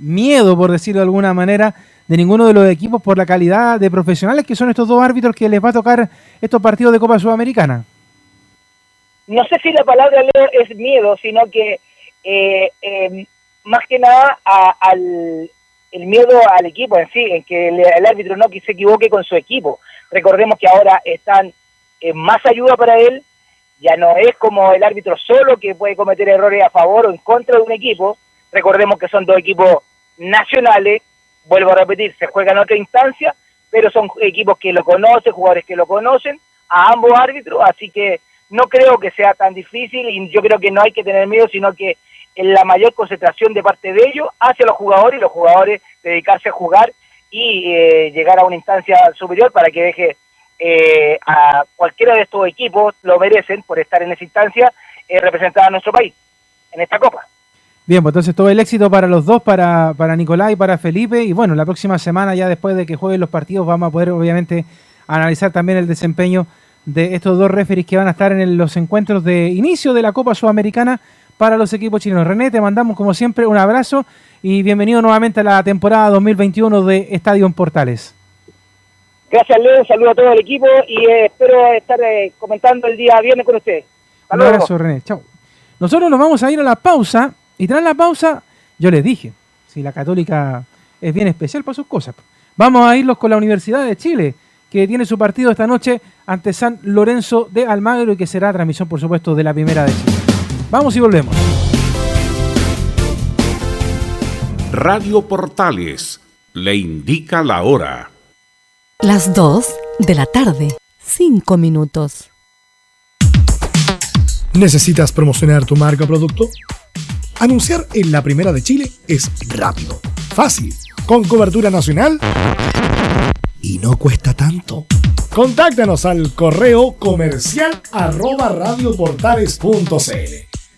miedo, por decirlo de alguna manera, de ninguno de los equipos por la calidad de profesionales que son estos dos árbitros que les va a tocar estos partidos de Copa Sudamericana. No sé si la palabra Leo es miedo, sino que eh, em, más que nada al el miedo al equipo en sí, en que el, árbitro no se equivoque con su equipo. Recordemos que ahora están en más ayuda para él, ya no es como el árbitro solo que puede cometer errores a favor o en contra de un equipo. Recordemos que son dos equipos nacionales vuelvo a repetir, se juega en otra instancia, pero son equipos que lo conocen, jugadores que lo conocen, a ambos árbitros, así que no creo que sea tan difícil y yo creo que no hay que tener miedo, sino que en la mayor concentración de parte de ellos hacia los jugadores y los jugadores dedicarse a jugar y eh, llegar a una instancia superior para que deje eh, a cualquiera de estos equipos, lo merecen por estar en esa instancia, eh, representar a nuestro país en esta Copa. Bien, pues entonces todo el éxito para los dos, para, para Nicolás y para Felipe. Y bueno, la próxima semana, ya después de que jueguen los partidos, vamos a poder obviamente analizar también el desempeño de estos dos referees que van a estar en los encuentros de inicio de la Copa Sudamericana para los equipos chilenos. René, te mandamos como siempre un abrazo y bienvenido nuevamente a la temporada 2021 de Estadio en Portales. Gracias, Leo. Un saludo a todo el equipo y eh, espero estar eh, comentando el día viernes con ustedes. Un abrazo, René. Chao. Nosotros nos vamos a ir a la pausa y tras la pausa, yo les dije, si la católica es bien especial para sus cosas. Vamos a irlos con la Universidad de Chile, que tiene su partido esta noche ante San Lorenzo de Almagro y que será transmisión, por supuesto, de la primera de Chile. Vamos y volvemos. Radio Portales le indica la hora. Las 2 de la tarde, 5 minutos. ¿Necesitas promocionar tu marca o producto? Anunciar en la primera de Chile es rápido, fácil, con cobertura nacional y no cuesta tanto. Contáctanos al correo comercial arroba radioportales.cl.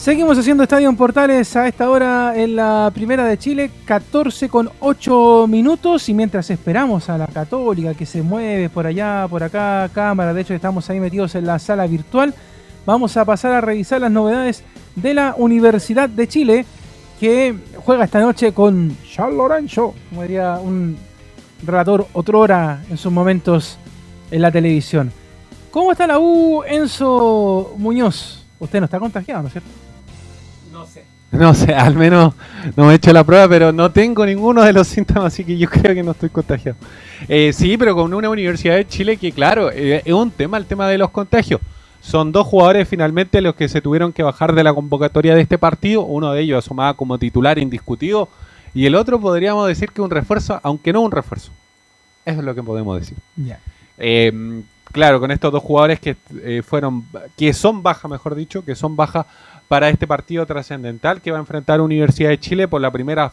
Seguimos haciendo Estadio Portales a esta hora en la Primera de Chile, 14 con 8 minutos y mientras esperamos a la Católica que se mueve por allá, por acá, cámara, de hecho estamos ahí metidos en la sala virtual, vamos a pasar a revisar las novedades de la Universidad de Chile que juega esta noche con Charles Lorenzo, como diría un relator otrora en sus momentos en la televisión. ¿Cómo está la U, Enzo Muñoz? Usted no está contagiado, ¿no es cierto? No sé, al menos no me he hecho la prueba, pero no tengo ninguno de los síntomas, así que yo creo que no estoy contagiado. Eh, sí, pero con una Universidad de Chile que, claro, eh, es un tema el tema de los contagios. Son dos jugadores finalmente los que se tuvieron que bajar de la convocatoria de este partido. Uno de ellos asomaba como titular indiscutido y el otro podríamos decir que un refuerzo, aunque no un refuerzo. Eso es lo que podemos decir. Eh, claro, con estos dos jugadores que fueron, que son baja, mejor dicho, que son baja para este partido trascendental que va a enfrentar Universidad de Chile por la primera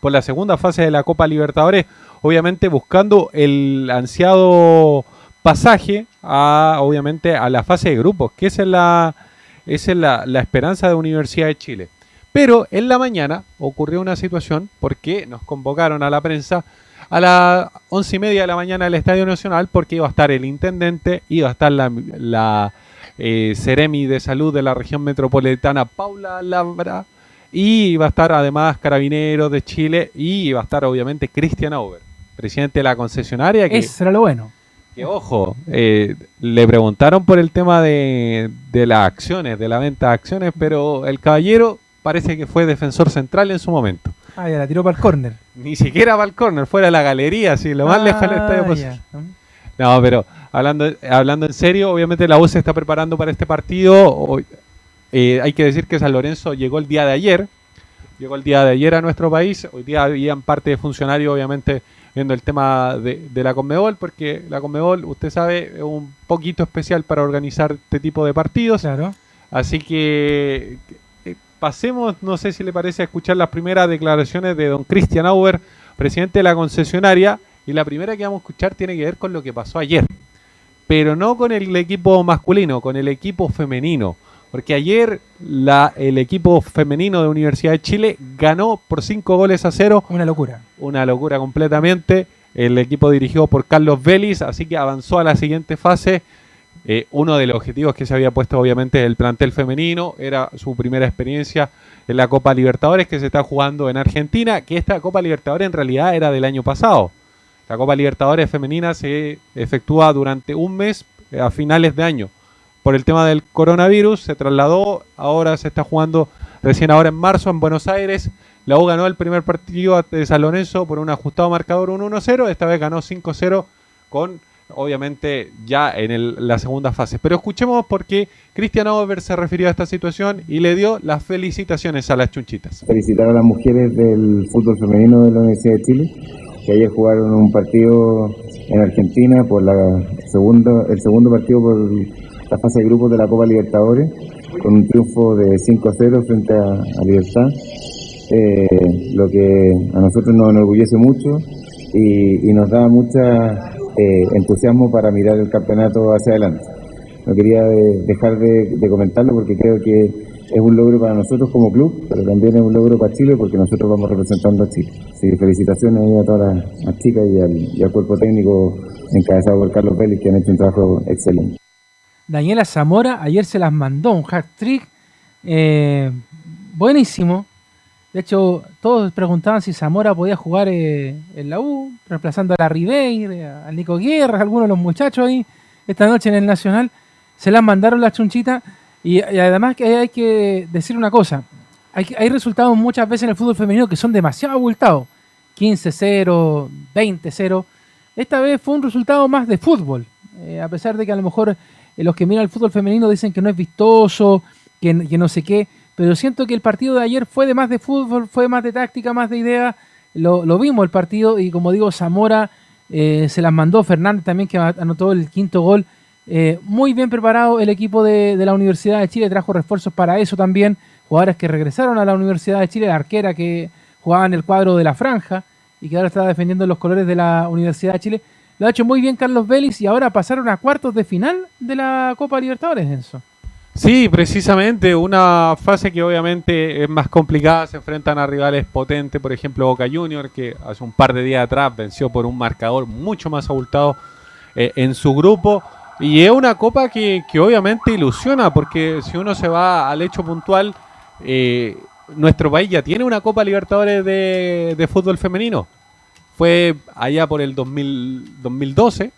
por la segunda fase de la Copa Libertadores, obviamente buscando el ansiado pasaje a obviamente a la fase de grupos, que esa es la esa es la, esperanza de Universidad de Chile. Pero en la mañana ocurrió una situación porque nos convocaron a la prensa a las once y media de la mañana al Estadio Nacional porque iba a estar el intendente, iba a estar la eh, Ceremi de Salud de la región metropolitana, Paula Labra, y va a estar además Carabineros de Chile y va a estar obviamente Cristian Auber, presidente de la concesionaria. Que, Eso era lo bueno. Que ojo, eh, le preguntaron por el tema de, de las acciones, de la venta de acciones, pero el caballero parece que fue defensor central en su momento. Ah, ya la tiró para el córner. Ni siquiera para el córner, fuera de la galería, así, lo más lejos del estadio Ah, posible. No, pero hablando, hablando en serio, obviamente la U se está preparando para este partido. Eh, hay que decir que San Lorenzo llegó el día de ayer. Llegó el día de ayer a nuestro país. Hoy día habían parte de funcionarios, obviamente, viendo el tema de, de la Conmebol, porque la Conmebol, usted sabe, es un poquito especial para organizar este tipo de partidos. Claro. Así que eh, pasemos, no sé si le parece, a escuchar las primeras declaraciones de don Christian Auber, presidente de la concesionaria. Y la primera que vamos a escuchar tiene que ver con lo que pasó ayer. Pero no con el equipo masculino, con el equipo femenino. Porque ayer la, el equipo femenino de Universidad de Chile ganó por 5 goles a 0. Una locura. Una locura completamente. El equipo dirigido por Carlos Vélez, así que avanzó a la siguiente fase. Eh, uno de los objetivos que se había puesto obviamente el plantel femenino era su primera experiencia en la Copa Libertadores que se está jugando en Argentina, que esta Copa Libertadores en realidad era del año pasado. La Copa Libertadores femenina se efectúa durante un mes eh, a finales de año. Por el tema del coronavirus se trasladó, ahora se está jugando recién ahora en marzo en Buenos Aires. La U ganó el primer partido de San Lorenzo por un ajustado marcador 1-1-0, esta vez ganó 5-0 con obviamente ya en el- la segunda fase. Pero escuchemos por qué Cristian Over se refirió a esta situación y le dio las felicitaciones a las chunchitas. felicitar a las mujeres del fútbol femenino de la Universidad de Chile, que ayer jugaron un partido en Argentina por la segundo, el segundo partido por la fase de grupos de la Copa Libertadores, con un triunfo de 5-0 frente a, a Libertad, eh, lo que a nosotros nos enorgullece mucho y, nos da mucha eh, entusiasmo para mirar el campeonato hacia adelante. No quería de- dejar de, de comentarlo porque creo que es un logro para nosotros como club, pero también es un logro para Chile porque nosotros vamos representando a Chile. Sí, felicitaciones ahí a todas las, las chicas y al, cuerpo técnico encabezado por Carlos Vélez que han hecho un trabajo excelente. Daniela Zamora ayer se las mandó un hat trick eh, buenísimo. De hecho, todos preguntaban si Zamora podía jugar eh, en la U, reemplazando a la Ribeir, a Nico Guerra, algunos de los muchachos ahí, esta noche en el Nacional. Se las mandaron la chunchita. Y, además que hay que decir una cosa. Hay, hay resultados muchas veces en el fútbol femenino que son demasiado abultados. 15-0, 20-0. Esta vez fue un resultado más de fútbol. Eh, a pesar de que a lo mejor eh, los que miran el fútbol femenino dicen que no es vistoso, que, que no sé qué. Pero siento que el partido de ayer fue de más de fútbol, fue más de táctica, más de idea. Lo, lo vimos el partido y como digo, Zamora eh, se las mandó. Fernández también que anotó el quinto gol. Eh, muy bien preparado el equipo de, la Universidad de Chile, trajo refuerzos para eso también. Jugadores que regresaron a la Universidad de Chile, la arquera que jugaba en el cuadro de la franja y que ahora está defendiendo los colores de la Universidad de Chile. Lo ha hecho muy bien Carlos Vélez y ahora pasaron a cuartos de final de la Copa Libertadores, Enzo. Sí, precisamente, una fase que obviamente es más complicada, se enfrentan a rivales potentes, por ejemplo Boca Junior, que hace un par de días atrás venció por un marcador mucho más abultado eh, en su grupo. Y es una copa que, obviamente ilusiona, porque si uno se va al hecho puntual, eh, nuestro país ya tiene una Copa Libertadores de, fútbol femenino. Fue allá por el 2000, 2012,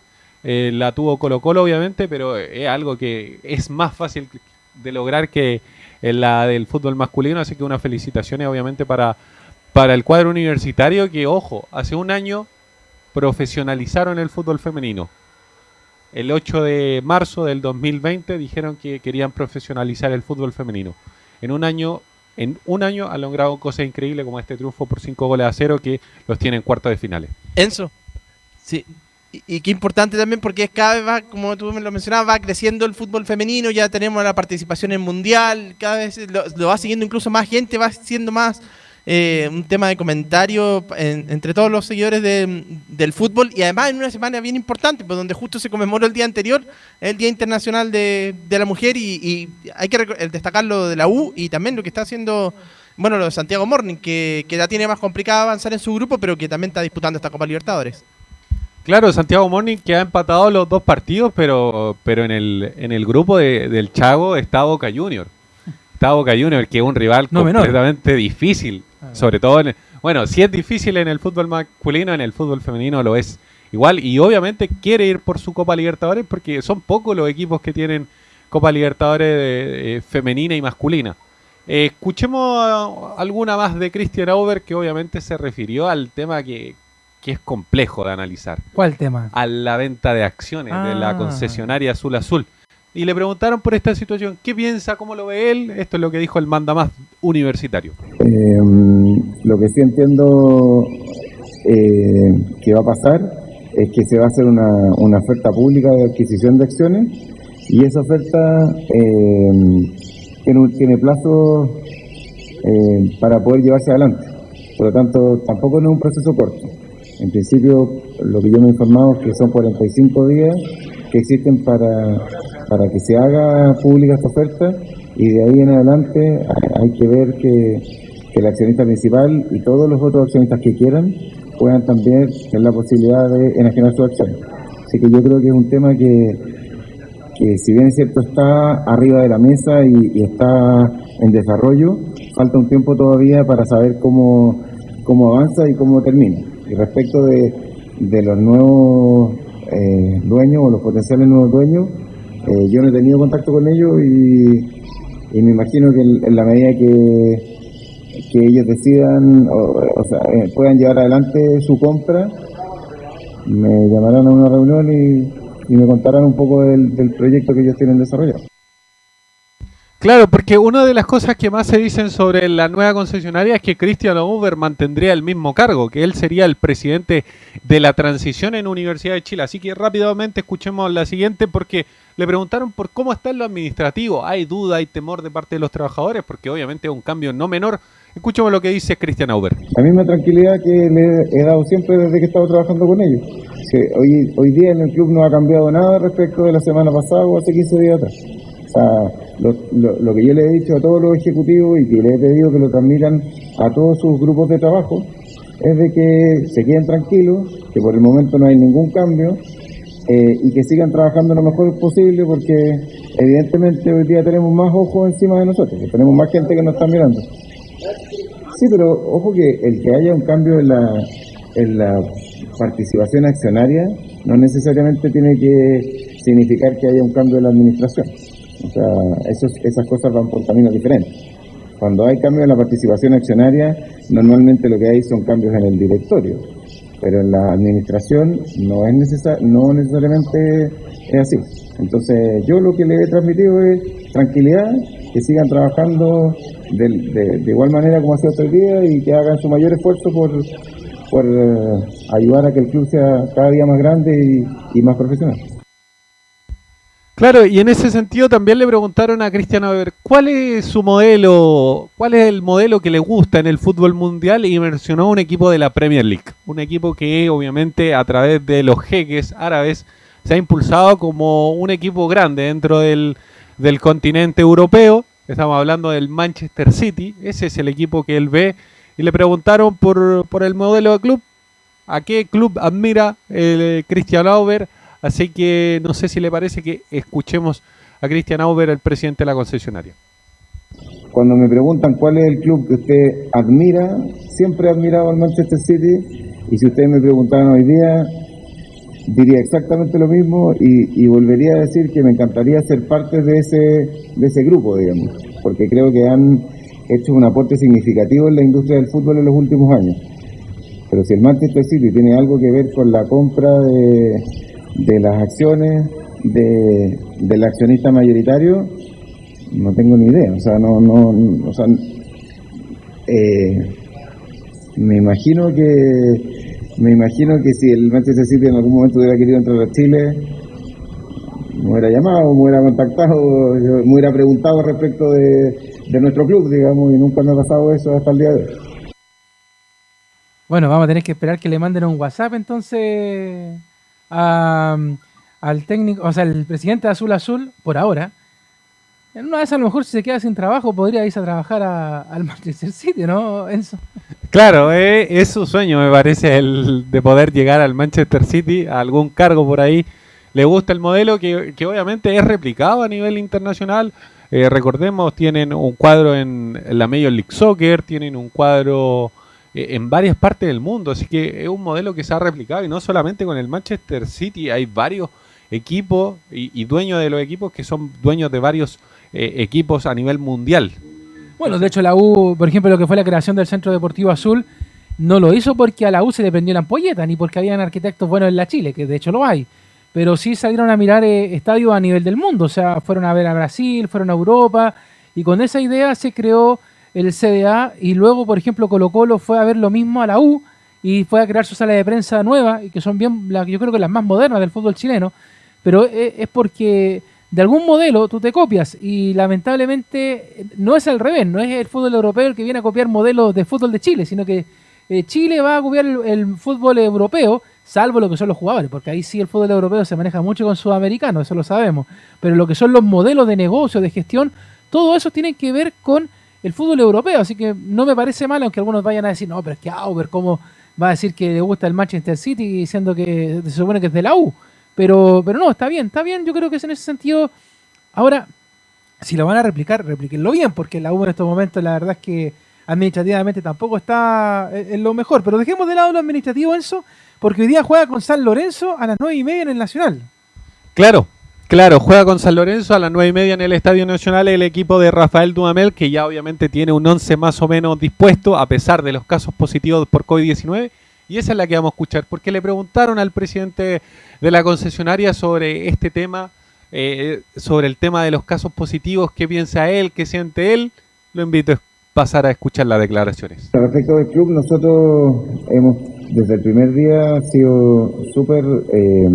eh, la tuvo Colo Colo obviamente, pero es algo que es más fácil de lograr que en la del fútbol masculino, así que unas felicitaciones obviamente para, para el cuadro universitario que, ojo, hace un año profesionalizaron el fútbol femenino. El 8 de marzo del 2020 dijeron que querían profesionalizar el fútbol femenino. En un año en un año han logrado cosas increíbles como este triunfo por 5 goles a 0 que los tiene en cuartos de finales. Enzo, sí, y, y, qué importante también porque cada vez va, como tú me lo mencionabas, va creciendo el fútbol femenino, ya tenemos la participación en mundial, cada vez lo, lo va siguiendo incluso más gente, va siendo más eh, un tema de comentario en, entre todos los seguidores de, del fútbol y además en una semana bien importante, pues donde justo se conmemoró el día anterior, el Día Internacional de, de la Mujer y, y, hay que destacar lo de la U y también lo que está haciendo, bueno, lo de Santiago Morning, que, que ya tiene más complicado avanzar en su grupo, pero que también está disputando esta Copa Libertadores. Claro, Santiago Morning que ha empatado los dos partidos, pero, pero en, el, en el grupo de, del Chago está Boca Junior. Está Boca Junior, que es un rival no completamente menor. difícil. Sobre todo, en, bueno, si es difícil en el fútbol masculino, en el fútbol femenino lo es igual. Y obviamente quiere ir por su Copa Libertadores porque son pocos los equipos que tienen Copa Libertadores eh, femenina y masculina. Eh, escuchemos alguna más de Christian Auber que obviamente se refirió al tema que, que, es complejo de analizar. ¿Cuál tema? A la venta de acciones ah. de la concesionaria Azul Azul y le preguntaron por esta situación. ¿Qué piensa? ¿Cómo lo ve él? Esto es lo que dijo el mandamás universitario. Eh, lo que sí entiendo eh, que va a pasar es que se va a hacer una, oferta pública de adquisición de acciones y esa oferta eh, tiene, tiene plazo para poder llevarse adelante. Por lo tanto, tampoco no es un proceso corto. En principio, lo que yo me he informado es que son 45 días que existen para para que se haga pública esta oferta y de ahí en adelante hay que ver que, que el accionista principal y todos los otros accionistas que quieran puedan también tener la posibilidad de enajenar sus acciones. Así que yo creo que es un tema que, que si bien es cierto está arriba de la mesa y, está en desarrollo, falta un tiempo todavía para saber cómo, cómo avanza y cómo termina. Y respecto de, de los nuevos eh, dueños o los potenciales nuevos dueños, eh, yo no he tenido contacto con ellos y, me imagino que en, la medida que, que ellos decidan o, sea, eh, puedan llevar adelante su compra, me llamarán a una reunión y, me contarán un poco del proyecto que ellos tienen desarrollado. Claro, porque una de las cosas que más se dicen sobre la nueva concesionaria es que Christian Uber mantendría el mismo cargo, que él sería el presidente de la transición en Universidad de Chile. Así que rápidamente escuchemos la siguiente porque le preguntaron por cómo está en lo administrativo. ¿Hay duda, hay temor de parte de los trabajadores? Porque obviamente es un cambio no menor. Escuchemos lo que dice Christian Auber. La misma tranquilidad que le he dado siempre desde que he estado trabajando con ellos. Hoy, hoy día en el club no ha cambiado nada respecto de la semana pasada o hace 15 días atrás. Sea, Lo, que yo le he dicho a todos los ejecutivos y que le he pedido que lo transmitan a todos sus grupos de trabajo es de que se queden tranquilos, que por el momento no hay ningún cambio eh, y que sigan trabajando lo mejor posible porque evidentemente hoy día tenemos más ojos encima de nosotros, que tenemos más gente que nos está mirando. Sí, pero ojo que el que haya un cambio en la participación accionaria no necesariamente tiene que significar que haya un cambio en la administración. O sea, esos- esas cosas van por caminos diferentes. Cuando hay cambio en la participación accionaria, normalmente lo que hay son cambios en el directorio, pero en la administración no es necesa- no necesariamente es así. Entonces, yo lo que le he transmitido es tranquilidad, que sigan trabajando de, igual manera como ha sido hasta día y que hagan su mayor esfuerzo por, por eh, ayudar a que el club sea cada día más grande y más profesional. Claro, y en ese sentido también le preguntaron a Cristian Aver cuál es su modelo, cuál es el modelo que le gusta en el fútbol mundial y mencionó un equipo de la Premier League, un equipo que obviamente a través de los jeques árabes se ha impulsado como un equipo grande dentro del, del continente europeo. Estamos hablando del Manchester City, ese es el equipo que él ve y le preguntaron por, por el modelo de club, a qué club admira el Auber. Así que no sé si le parece que escuchemos a Christian Auber, el presidente de la concesionaria. Cuando me preguntan cuál es el club que usted admira, siempre he admirado al Manchester City y si ustedes me preguntaran hoy día, diría exactamente lo mismo y, y volvería a decir que me encantaría ser parte de ese, de ese grupo, digamos, porque creo que han hecho un aporte significativo en la industria del fútbol en los últimos años. Pero si el Manchester City tiene algo que ver con la compra de, de las acciones de, del accionista mayoritario, no tengo ni idea. O sea, no, no, o sea, eh, me imagino que me imagino que si el Manchester City en algún momento hubiera querido entrar a Chile, me hubiera llamado, me hubiera contactado, me hubiera preguntado respecto de, de nuestro club, digamos, y nunca me ha pasado eso hasta el día de hoy. Bueno, vamos a tener que esperar que le manden un WhatsApp entonces a- al técnico, o sea, el presidente de Azul Azul, por ahora. En una vez a lo mejor si se queda sin trabajo podría irse a trabajar al [laughs] Manchester City, ¿no, Enzo? Claro, eh, es su sueño, me parece, el de poder llegar al Manchester City, a algún cargo por ahí. Le gusta el modelo que, que obviamente es replicado a nivel internacional. Eh, recordemos, tienen un cuadro en, la Major League Soccer, tienen un cuadro en varias partes del mundo, así que es un modelo que se ha replicado y no solamente con el Manchester City, hay varios equipos y, y dueños de los equipos que son dueños de varios eh, equipos a nivel mundial. Bueno, de hecho la U, por ejemplo, lo que fue la creación del Centro Deportivo Azul, no lo hizo porque a la U se le prendió la ampolleta, ni porque habían arquitectos buenos en la Chile, que de hecho lo hay. Pero sí salieron a mirar eh, estadios a nivel del mundo, o sea, fueron a ver a Brasil, fueron a Europa, y con esa idea se creó el CDA, y luego, por ejemplo, Colo Colo fue a ver lo mismo a la U, y fue a crear su sala de prensa nueva, y que son bien, la- yo creo que las más modernas del fútbol chileno, pero e- es porque de algún modelo tú te copias y lamentablemente no es al revés, no es el fútbol europeo el que viene a copiar modelos de fútbol de Chile, sino que eh, Chile va a copiar el, el fútbol europeo, salvo lo que son los jugadores, porque ahí sí el fútbol europeo se maneja mucho con sudamericanos, eso lo sabemos, pero lo que son los modelos de negocio, de gestión, todo eso tiene que ver con el fútbol europeo, así que no me parece mal, aunque algunos vayan a decir, no, pero es que Auber, ¿cómo va a decir que le gusta el Manchester City diciendo que se supone que es de la U? Pero, pero no, está bien, está bien, yo creo que es en ese sentido. Ahora, si lo van a replicar, replíquenlo bien, porque la U en estos momentos la verdad es que administrativamente tampoco está en lo mejor. Pero dejemos de lado lo administrativo, Enzo, porque hoy día juega con San Lorenzo a las nueve y media en el Nacional. Claro, claro, juega con San Lorenzo a las nueve y media en el Estadio Nacional el equipo de Rafael Dudamel, que ya obviamente tiene un 11 más o menos dispuesto, a pesar de los casos positivos por COVID-19. Y esa es la que vamos a escuchar, porque le preguntaron al presidente de la concesionaria sobre este tema, eh, sobre el tema de los casos positivos, qué piensa él, qué siente él. Lo invito a pasar a escuchar las declaraciones. Respecto del club, nosotros hemos desde el primer día sido súper eh,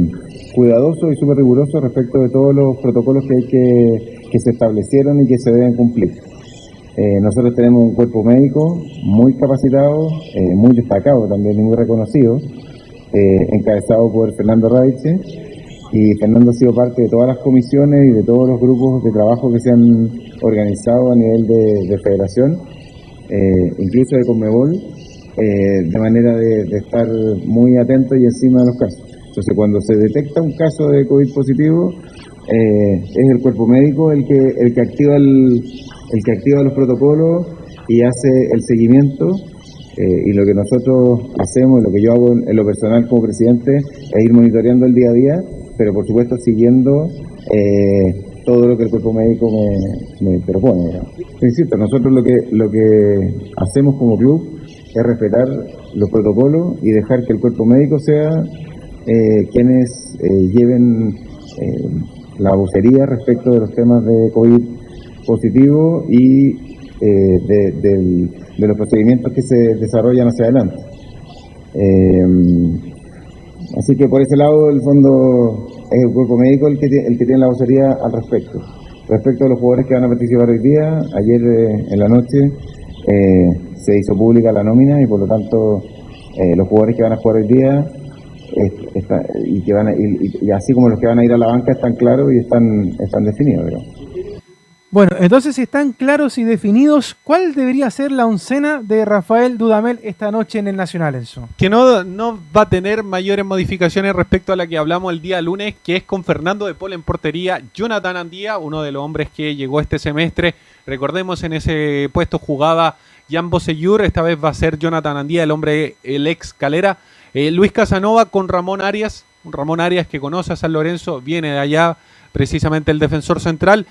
cuidadosos y súper rigurosos respecto de todos los protocolos que hay que, que se establecieron y que se deben cumplir. Eh, nosotros tenemos un cuerpo médico muy capacitado, eh, muy destacado también y muy reconocido, eh, encabezado por Fernando Radice, y Fernando ha sido parte de todas las comisiones y de todos los grupos de trabajo que se han organizado a nivel de, federación, incluso de Conmebol, de manera de, estar muy atentos y encima de los casos. Entonces, cuando se detecta un caso de COVID positivo, eh, es el cuerpo médico el que, el que activa el, el que activa los protocolos y hace el seguimiento y lo que nosotros hacemos, lo que yo hago en, lo personal como presidente, es ir monitoreando el día a día pero por supuesto siguiendo eh, todo lo que el cuerpo médico me, propone. Insisto, nosotros lo que, lo que hacemos como club es respetar los protocolos y dejar que el cuerpo médico sea eh, quienes eh, lleven la vocería respecto de los temas de COVID positivo y de, de, los procedimientos que se desarrollan hacia adelante. Así que por ese lado, el fondo es el cuerpo médico el que, el que tiene la vocería al respecto. Respecto a los jugadores que van a participar hoy día, ayer eh, en la noche eh, se hizo pública la nómina y por lo tanto eh, los jugadores que van a jugar hoy día y que van y, así como los que van a ir a la banca están claros y están están definidos. Bueno, entonces si están claros y definidos, ¿cuál debería ser la oncena de Rafael Dudamel esta noche en el Nacional, Enzo? Que no, no va a tener mayores modificaciones respecto a la que hablamos el día lunes, que es con Fernando de Paul en portería, Jonathan Andía, uno de los hombres que llegó este semestre. Recordemos, en ese puesto jugaba Jan Boseyur, esta vez va a ser Jonathan Andía, el hombre, el ex Calera. Eh, Luis Casanova con Ramón Arias, Ramón Arias que conoce a San Lorenzo, viene de allá precisamente el defensor central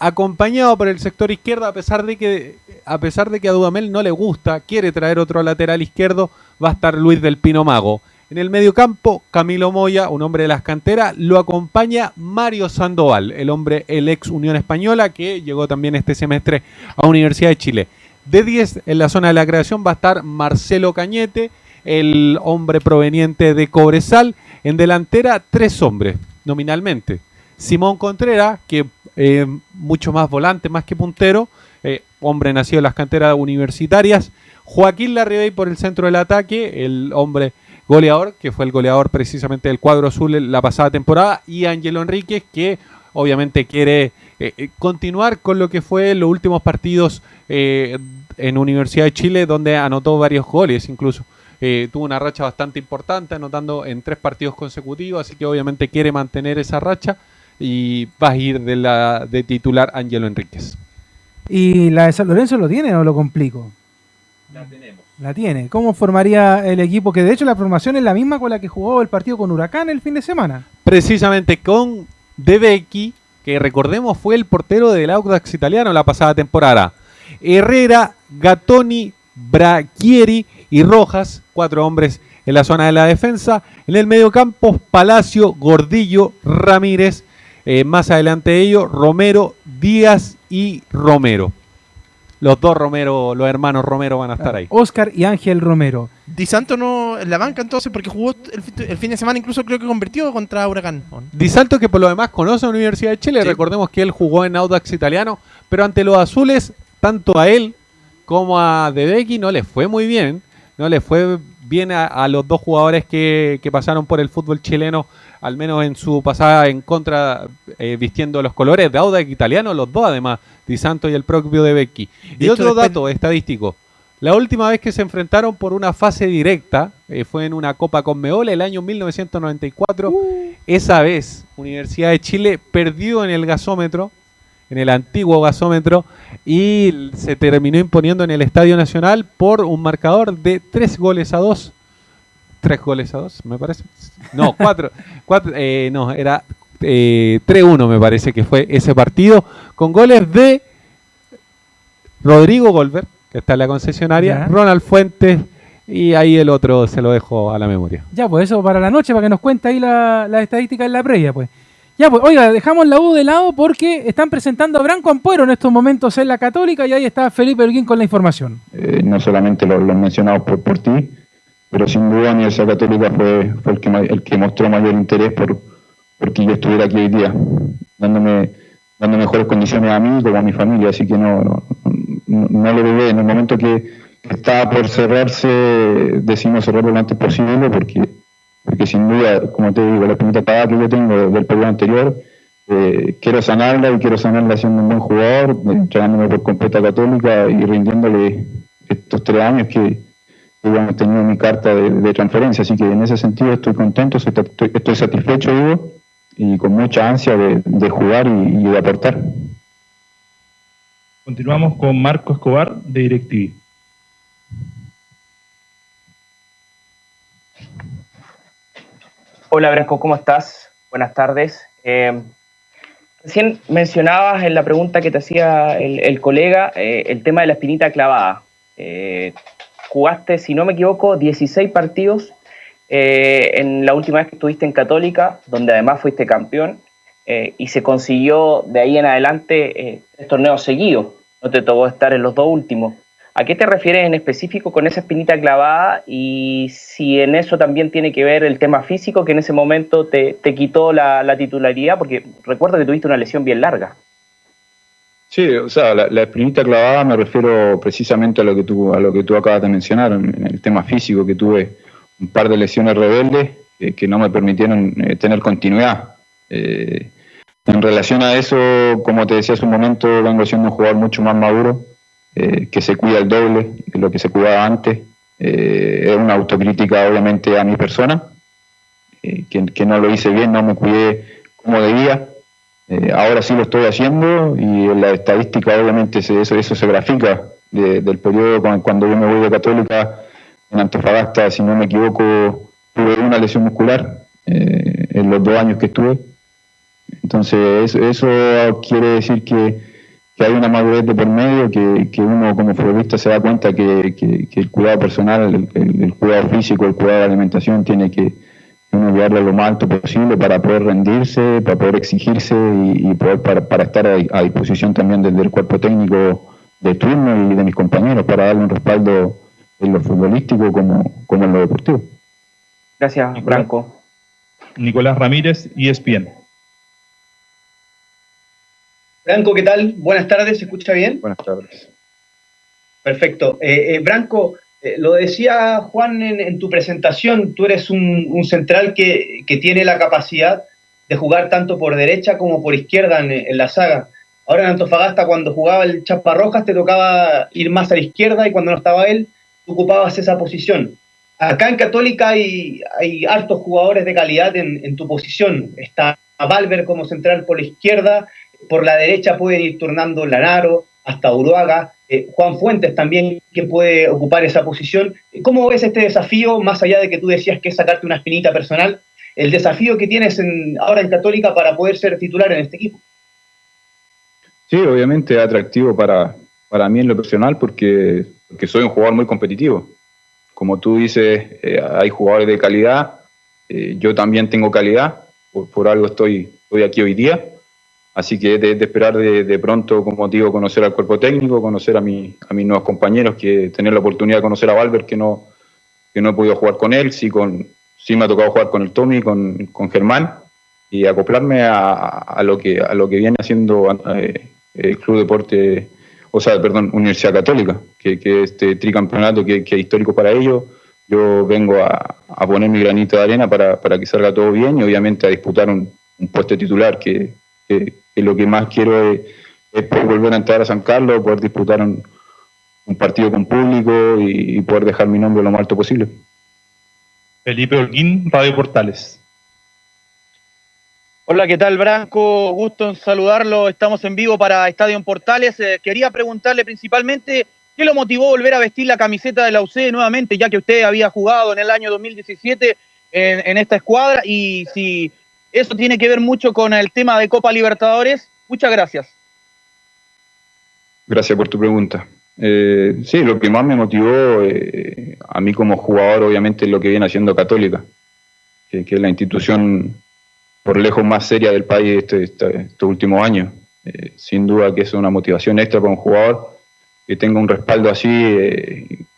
acompañado por el sector izquierdo, a pesar de que a pesar de que a Dudamel no le gusta, quiere traer otro lateral izquierdo, va a estar Luis del Pino Mago. En el mediocampo, Camilo Moya, un hombre de las canteras, lo acompaña Mario Sandoval, el hombre, el ex Unión Española, que llegó también este semestre a Universidad de Chile. De 10 en la zona de la creación va a estar Marcelo Cañete, el hombre proveniente de Cobresal. En delantera, tres hombres, nominalmente. Simón Contreras, que eh, mucho más volante, más que puntero, eh, hombre nacido en las canteras universitarias. Joaquín Larribey por el centro del ataque, el hombre goleador, que fue el goleador precisamente del cuadro azul la pasada temporada, y Ángelo Enríquez, que obviamente quiere eh, continuar con lo que fue los últimos partidos en Universidad de Chile, donde anotó varios goles incluso. Tuvo una racha bastante importante, anotando en tres partidos consecutivos, así que obviamente quiere mantener esa racha y va a ir de, la, de titular Ángelo Enríquez. ¿Y la de San Lorenzo lo tiene o lo complico? La tenemos. La tiene. ¿Cómo formaría el equipo? Que de hecho la formación es la misma con la que jugó el partido con Huracán el fin de semana. Precisamente con De que recordemos fue el portero del Audax italiano la pasada temporada. Herrera, Gattoni, Brachieri y Rojas, cuatro hombres en la zona de la defensa. En el medio campo, Palacio, Gordillo, Ramírez, eh, más adelante de ellos, Romero, Díaz y Romero. Los dos Romero, los hermanos Romero van a estar ahí. Oscar y Ángel Romero. Di Santo no en la banca entonces porque jugó el, fin de semana incluso creo que convirtió contra Huracán. Di Santo que por lo demás conoce a la Universidad de Chile, recordemos que él jugó en Audax italiano, pero ante los azules, tanto a él como a Dedeki no le fue muy bien, no le fue bien a, los dos jugadores que, que pasaron por el fútbol chileno al menos en su pasada en contra, eh, vistiendo los colores de Audax italiano, los dos además, Di Santo y el propio de Becky. y otro dato estadístico. La última vez que se enfrentaron por una fase directa eh, fue en una Copa Conmebol el año 1994. Uh. Esa vez Universidad de Chile perdió en el gasómetro, en el antiguo gasómetro, y se terminó imponiendo en el Estadio Nacional por un marcador de tres goles a dos tres goles a dos, me parece. No, [laughs] cuatro. cuatro eh, no, era eh, 3-1 me parece que fue ese partido, con goles de Rodrigo Golver, que está en la concesionaria, Ronald Fuentes, y ahí el otro se lo dejo a la memoria. Ya, pues eso para la noche, para que nos cuente ahí la, estadística en la previa, pues. Ya, pues, oiga, dejamos la U de lado porque están presentando a Branco Ampuero en estos momentos en la Católica y ahí está Felipe Elguín con la información. Eh, no solamente lo, lo mencionado por, por ti, pero sin duda Universidad Católica fue, fue el, que, el que mostró mayor interés por porque yo estuviera aquí hoy día, dándome, dando mejores condiciones a mí como a mi familia, así que no, no, no, lo dudé. En el momento que estaba por cerrarse, decidimos cerrarlo lo antes posible porque, porque que sin duda, como te digo, la primera pagada que yo tengo del periodo anterior, eh, quiero sanarla y quiero sanarla siendo un buen jugador, entregándome por completa católica y rindiéndole estos tres años que, que hemos tenido mi carta de, transferencia. Así que en ese sentido estoy contento, estoy, estoy satisfecho, digo, y con mucha ansia de, jugar y, y de aportar. Continuamos con Marco Escobar de DirecTV. Hola Branco, ¿cómo estás? Buenas tardes. Eh, recién mencionabas en la pregunta que te hacía el, colega eh, el tema de la espinita clavada. Eh, jugaste, si no me equivoco, 16 partidos en la última vez que estuviste en Católica, donde además fuiste campeón, y se consiguió de ahí en adelante tres torneos seguidos. No te tocó estar en los dos últimos. ¿A qué te refieres en específico con esa espinita clavada y si en eso también tiene que ver el tema físico que en ese momento te, quitó la, titularidad? Porque recuerdo que tuviste una lesión bien larga. Sí, o sea, la, espinita clavada me refiero precisamente a lo que tú, a lo que tú acabas de mencionar, en, el tema físico, que tuve un par de lesiones rebeldes que no me permitieron eh, tener continuidad. Eh, en relación a eso, como te decía hace un momento, vengo siendo un jugador mucho más maduro eh, que se cuida el doble de lo que se cuidaba antes. Eh, es una autocrítica obviamente a mi persona, eh, que, no lo hice bien, no me cuidé como debía. ahora sí lo estoy haciendo y en la estadística obviamente eso, eso se grafica del periodo cuando yo me voy de Católica en Antofagasta, si no me equivoco, tuve una lesión muscular en los dos años que estuve. Entonces eso quiere decir que que hay una madurez de por medio, que, que uno como futbolista se da cuenta que, que, el cuidado personal, el, cuidado físico, el cuidado de la alimentación tiene que uno llevarlo lo más alto posible para poder rendirse, para poder exigirse y, poder para, para estar a, disposición también del, cuerpo técnico de turno y de mis compañeros para darle un respaldo en lo futbolístico como, como en lo deportivo. Gracias, Branco. Nicolás Ramírez, ESPN. Branco, ¿qué tal? Buenas tardes, ¿se escucha bien? Buenas tardes. Perfecto. Eh, eh, Branco, eh, lo decía Juan en, tu presentación, tú eres un, central que, tiene la capacidad de jugar tanto por derecha como por izquierda en, la saga. Ahora en Antofagasta, cuando jugaba el Chaparrojas, te tocaba ir más a la izquierda y cuando no estaba él, tú ocupabas esa posición. Acá en Católica hay, hay hartos jugadores de calidad en, en tu posición. Está Valver como central por la izquierda, por la derecha pueden ir turnando Lanaro, hasta Uruaga, eh, Juan Fuentes también que puede ocupar esa posición. ¿Cómo ves este desafío, más allá de que tú decías que es sacarte una espinita personal, el desafío que tienes ahora en Católica para poder ser titular en este equipo? Sí, obviamente es atractivo para, para mí en lo personal porque, porque soy un jugador muy competitivo. Como tú dices, eh, hay jugadores de calidad, eh, yo también tengo calidad, por, por algo estoy, estoy aquí hoy día Así que de, de esperar de, pronto, como digo, conocer al cuerpo técnico, conocer a, mi, a mis nuevos compañeros, que tener la oportunidad de conocer a Valver, que no, que no he podido jugar con él, sí, con, sí me ha tocado jugar con el Tommy, con, con Germán, y acoplarme a, a, lo que, a lo que viene haciendo eh, el Club Deporte, o sea, perdón, Universidad Católica, que, que este tricampeonato que, que es histórico para ellos. Yo vengo a, a, poner mi granito de arena para, para que salga todo bien y obviamente a disputar un, un puesto titular que, que, lo que más quiero es, poder volver a entrar a San Carlos, poder disputar un, partido con público y, poder dejar mi nombre lo más alto posible. Felipe Holguín, Radio Portales. Hola, ¿qué tal, Branco? Gusto en saludarlo. Estamos en vivo para Estadio Portales. Eh, quería preguntarle principalmente qué lo motivó a volver a vestir la camiseta de la UC nuevamente, ya que usted había jugado en el año 2017 en, en esta escuadra y si eso tiene que ver mucho con el tema de Copa Libertadores. Muchas gracias. Gracias por tu pregunta. Eh, sí, lo que más me motivó eh, a mí como jugador, obviamente, es lo que viene haciendo Católica, que, es la institución por lejos más seria del país este, este, estos últimos años. Eh, sin duda que es una motivación extra para un jugador que tenga un respaldo así.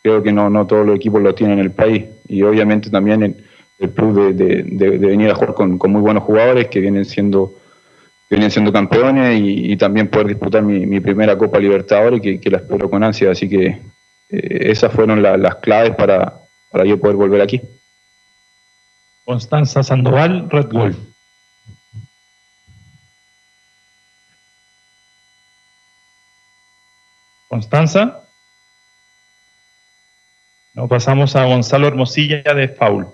creo que no, no todos los equipos lo tienen en el país. Y obviamente también el plus de, venir a jugar con, muy buenos jugadores que vienen siendo vienen siendo campeones y, también poder disputar mi, primera Copa Libertadores que, que, la espero con ansia. Así que eh, esas fueron las claves para, para yo poder volver aquí. Constanza Sandoval, Red Bull. Constanza. Nos pasamos a Gonzalo Hermosilla de Faul.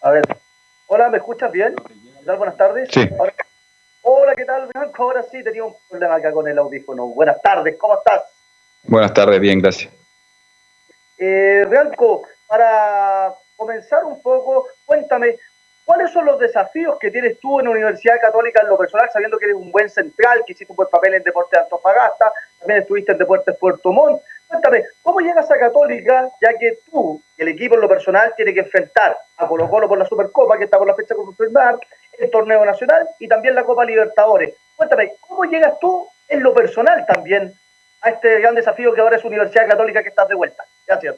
A ver. Hola, ¿me escuchas bien? ¿Qué tal? Buenas tardes. Sí. Ahora- Hola, ¿qué tal, Blanco? Ahora sí, tenía un problema acá con el audífono. Buenas tardes, ¿cómo estás? Buenas tardes, bien, gracias. Eh, Blanco, para comenzar un poco, cuéntame, ¿cuáles son los desafíos que tienes tú en la Universidad Católica en lo personal, sabiendo que eres un buen central, que hiciste un buen papel en Deportes de Antofagasta, también estuviste en Deportes Puerto Montt? Cuéntame, ¿cómo llegas a Católica, ya que tú, el equipo en lo personal, tiene que enfrentar a Colo Colo por la Supercopa, que está por la fecha con confirmar, el torneo nacional y también la Copa Libertadores? Cuéntame, ¿cómo llegas tú en lo personal también a este gran desafío que ahora es Universidad Católica que estás de vuelta? Gracias.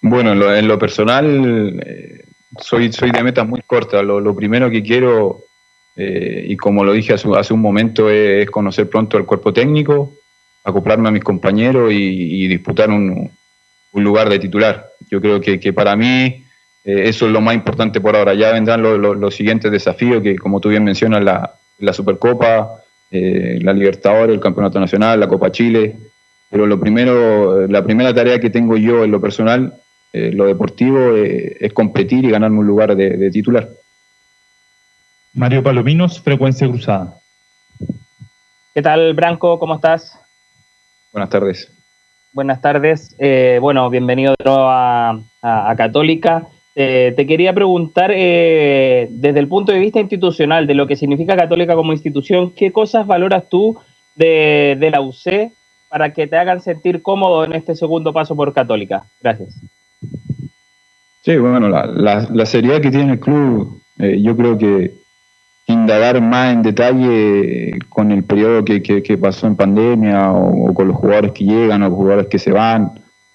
Bueno, en lo, personal, eh, soy, soy de metas muy cortas. Lo, primero que quiero, eh, y como lo dije hace, hace un momento, es, es conocer pronto el cuerpo técnico, acoplarme a mis compañeros y, y disputar un, un lugar de titular. Yo creo que, que para mí eh, eso es lo más importante por ahora. Ya vendrán lo- lo- los siguientes desafíos que, como tú bien mencionas, la, la Supercopa, eh, la Libertadores, el Campeonato Nacional, la Copa Chile. Pero lo primero, la primera tarea que tengo yo en lo personal, eh, lo deportivo, eh, es competir y ganarme un lugar de, de titular. Mario Palominos, Frecuencia Cruzada. ¿Qué tal, Branco? ¿Cómo estás? Buenas tardes. Buenas tardes. Eh, bueno, bienvenido de nuevo a, a- a Católica. Eh, te quería preguntar, eh, desde el punto de vista institucional, de lo que significa Católica como institución, ¿qué cosas valoras tú de, de la UC para que te hagan sentir cómodo en este segundo paso por Católica? Gracias. Sí, bueno, la, la- la seriedad que tiene el club, eh, yo creo que indagar más en detalle con el periodo que, que- pasó en pandemia o, con los jugadores que llegan o jugadores que se van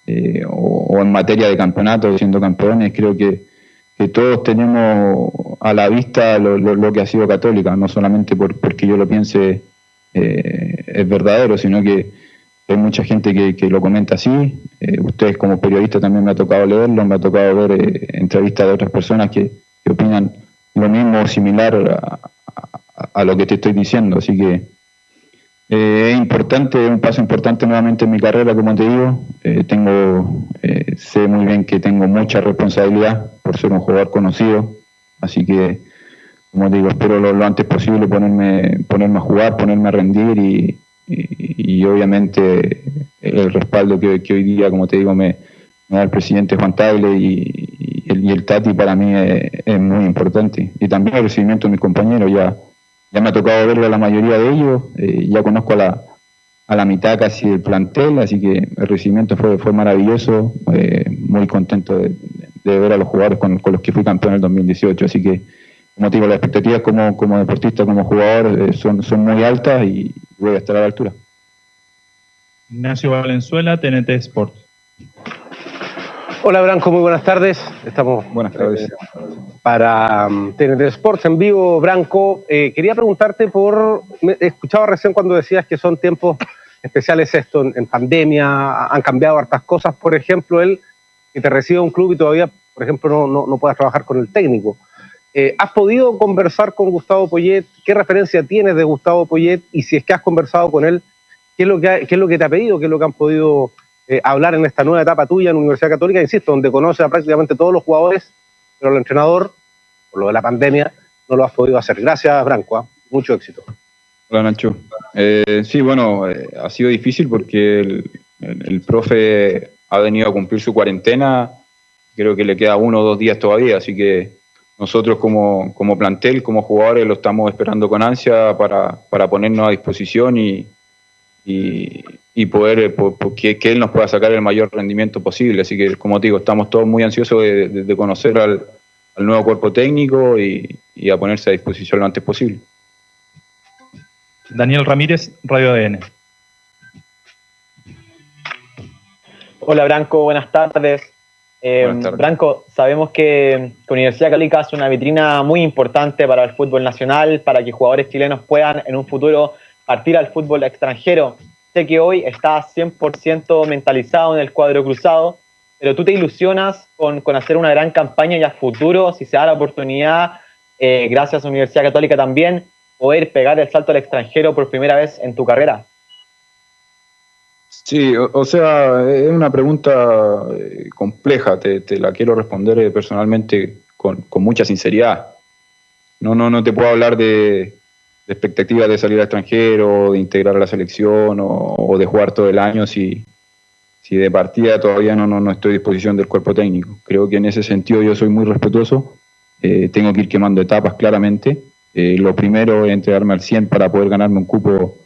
eh, o, en materia de campeonato siendo campeones, creo que, que todos tenemos a la vista lo, lo- lo que ha sido Católica, no solamente por, porque yo lo piense eh, es verdadero, sino que hay mucha gente que, que lo comenta así. Eh, ustedes como periodistas también me ha tocado leerlo, me ha tocado ver entrevistas de otras personas que opinan lo mismo similar a, lo que te estoy diciendo. Así que eh, es importante, es un paso importante nuevamente en mi carrera, como te digo. Eh, tengo, eh, sé muy bien que tengo mucha responsabilidad por ser un jugador conocido. Así que, como te digo, espero lo, antes posible ponerme, ponerme a jugar, ponerme a rendir y, y, obviamente el respaldo que, hoy día, como te digo, me, me da el presidente Juan Tagle y, y el, Tati para mí es, muy importante. Y también el recibimiento de mis compañeros, ya, ya me ha tocado verlo a la mayoría de ellos, eh, ya conozco a la, a la mitad casi del plantel, así que el recibimiento fue, fue maravilloso, eh, muy contento de, de ver a los jugadores con, con los que fui campeón en el 2018, así que como digo, las expectativas como, como deportista, como jugador, eh, son, son muy altas y voy a estar a la altura. Ignacio Valenzuela, TNT Sports. Hola Branco, muy buenas tardes. Estamos buenas tardes. para um, TNT Sports en vivo. Branco, eh, quería preguntarte por. Me, escuchaba recién cuando decías que son tiempos especiales esto en, en pandemia, han cambiado hartas cosas. Por ejemplo, él que te recibe un club y todavía, por ejemplo, no, no, no puedas trabajar con el técnico. Eh, ¿Has podido conversar con Gustavo Poyet? ¿Qué referencia tienes de Gustavo Poyet? Y si es que has conversado con él, ¿qué es lo que, ha- qué es lo que te ha pedido? ¿Qué es lo que han podido eh, hablar en esta nueva etapa tuya en Universidad Católica? Insisto, donde conoces a prácticamente todos los jugadores, pero el entrenador, por lo de la pandemia, no lo has podido hacer. Gracias, Branco. ¿ah? Mucho éxito. Hola Nacho. Eh, sí, bueno, eh, ha sido difícil porque el, el- el profe ha venido a cumplir su cuarentena, creo que le queda uno o dos días todavía, así que nosotros como, como plantel, como jugadores, lo estamos esperando con ansia para, para ponernos a disposición y, y, y poder eh, que, que él nos pueda sacar el mayor rendimiento posible. Así que, como te digo, estamos todos muy ansiosos de, de- de conocer al, al nuevo cuerpo técnico y, y a ponerse a disposición lo antes posible. Daniel Ramírez, Radio ADN. Hola Branco, buenas tardes. Eh, Buenas tardes. Branco, sabemos que, que Universidad Católica es una vitrina muy importante para el fútbol nacional, para que jugadores chilenos puedan en un futuro partir al fútbol extranjero. sé que hoy estás 100% mentalizado en el cuadro cruzado, pero tú te ilusionas con, con hacer una gran campaña y a futuro, si se da la oportunidad, eh, gracias a Universidad Católica también, poder pegar el salto al extranjero por primera vez en tu carrera. Sí, o, o sea, es una pregunta eh, compleja, te, te la quiero responder eh, personalmente con, con mucha sinceridad. No, no, no te puedo hablar de, de expectativas de salir al extranjero, de integrar a la selección o, de jugar todo el año si, si de partida todavía no, no, no estoy a disposición del cuerpo técnico. Creo que en ese sentido yo soy muy respetuoso, eh, tengo que ir quemando etapas claramente. Eh, lo primero es entregarme al 100 para poder ganarme un cupo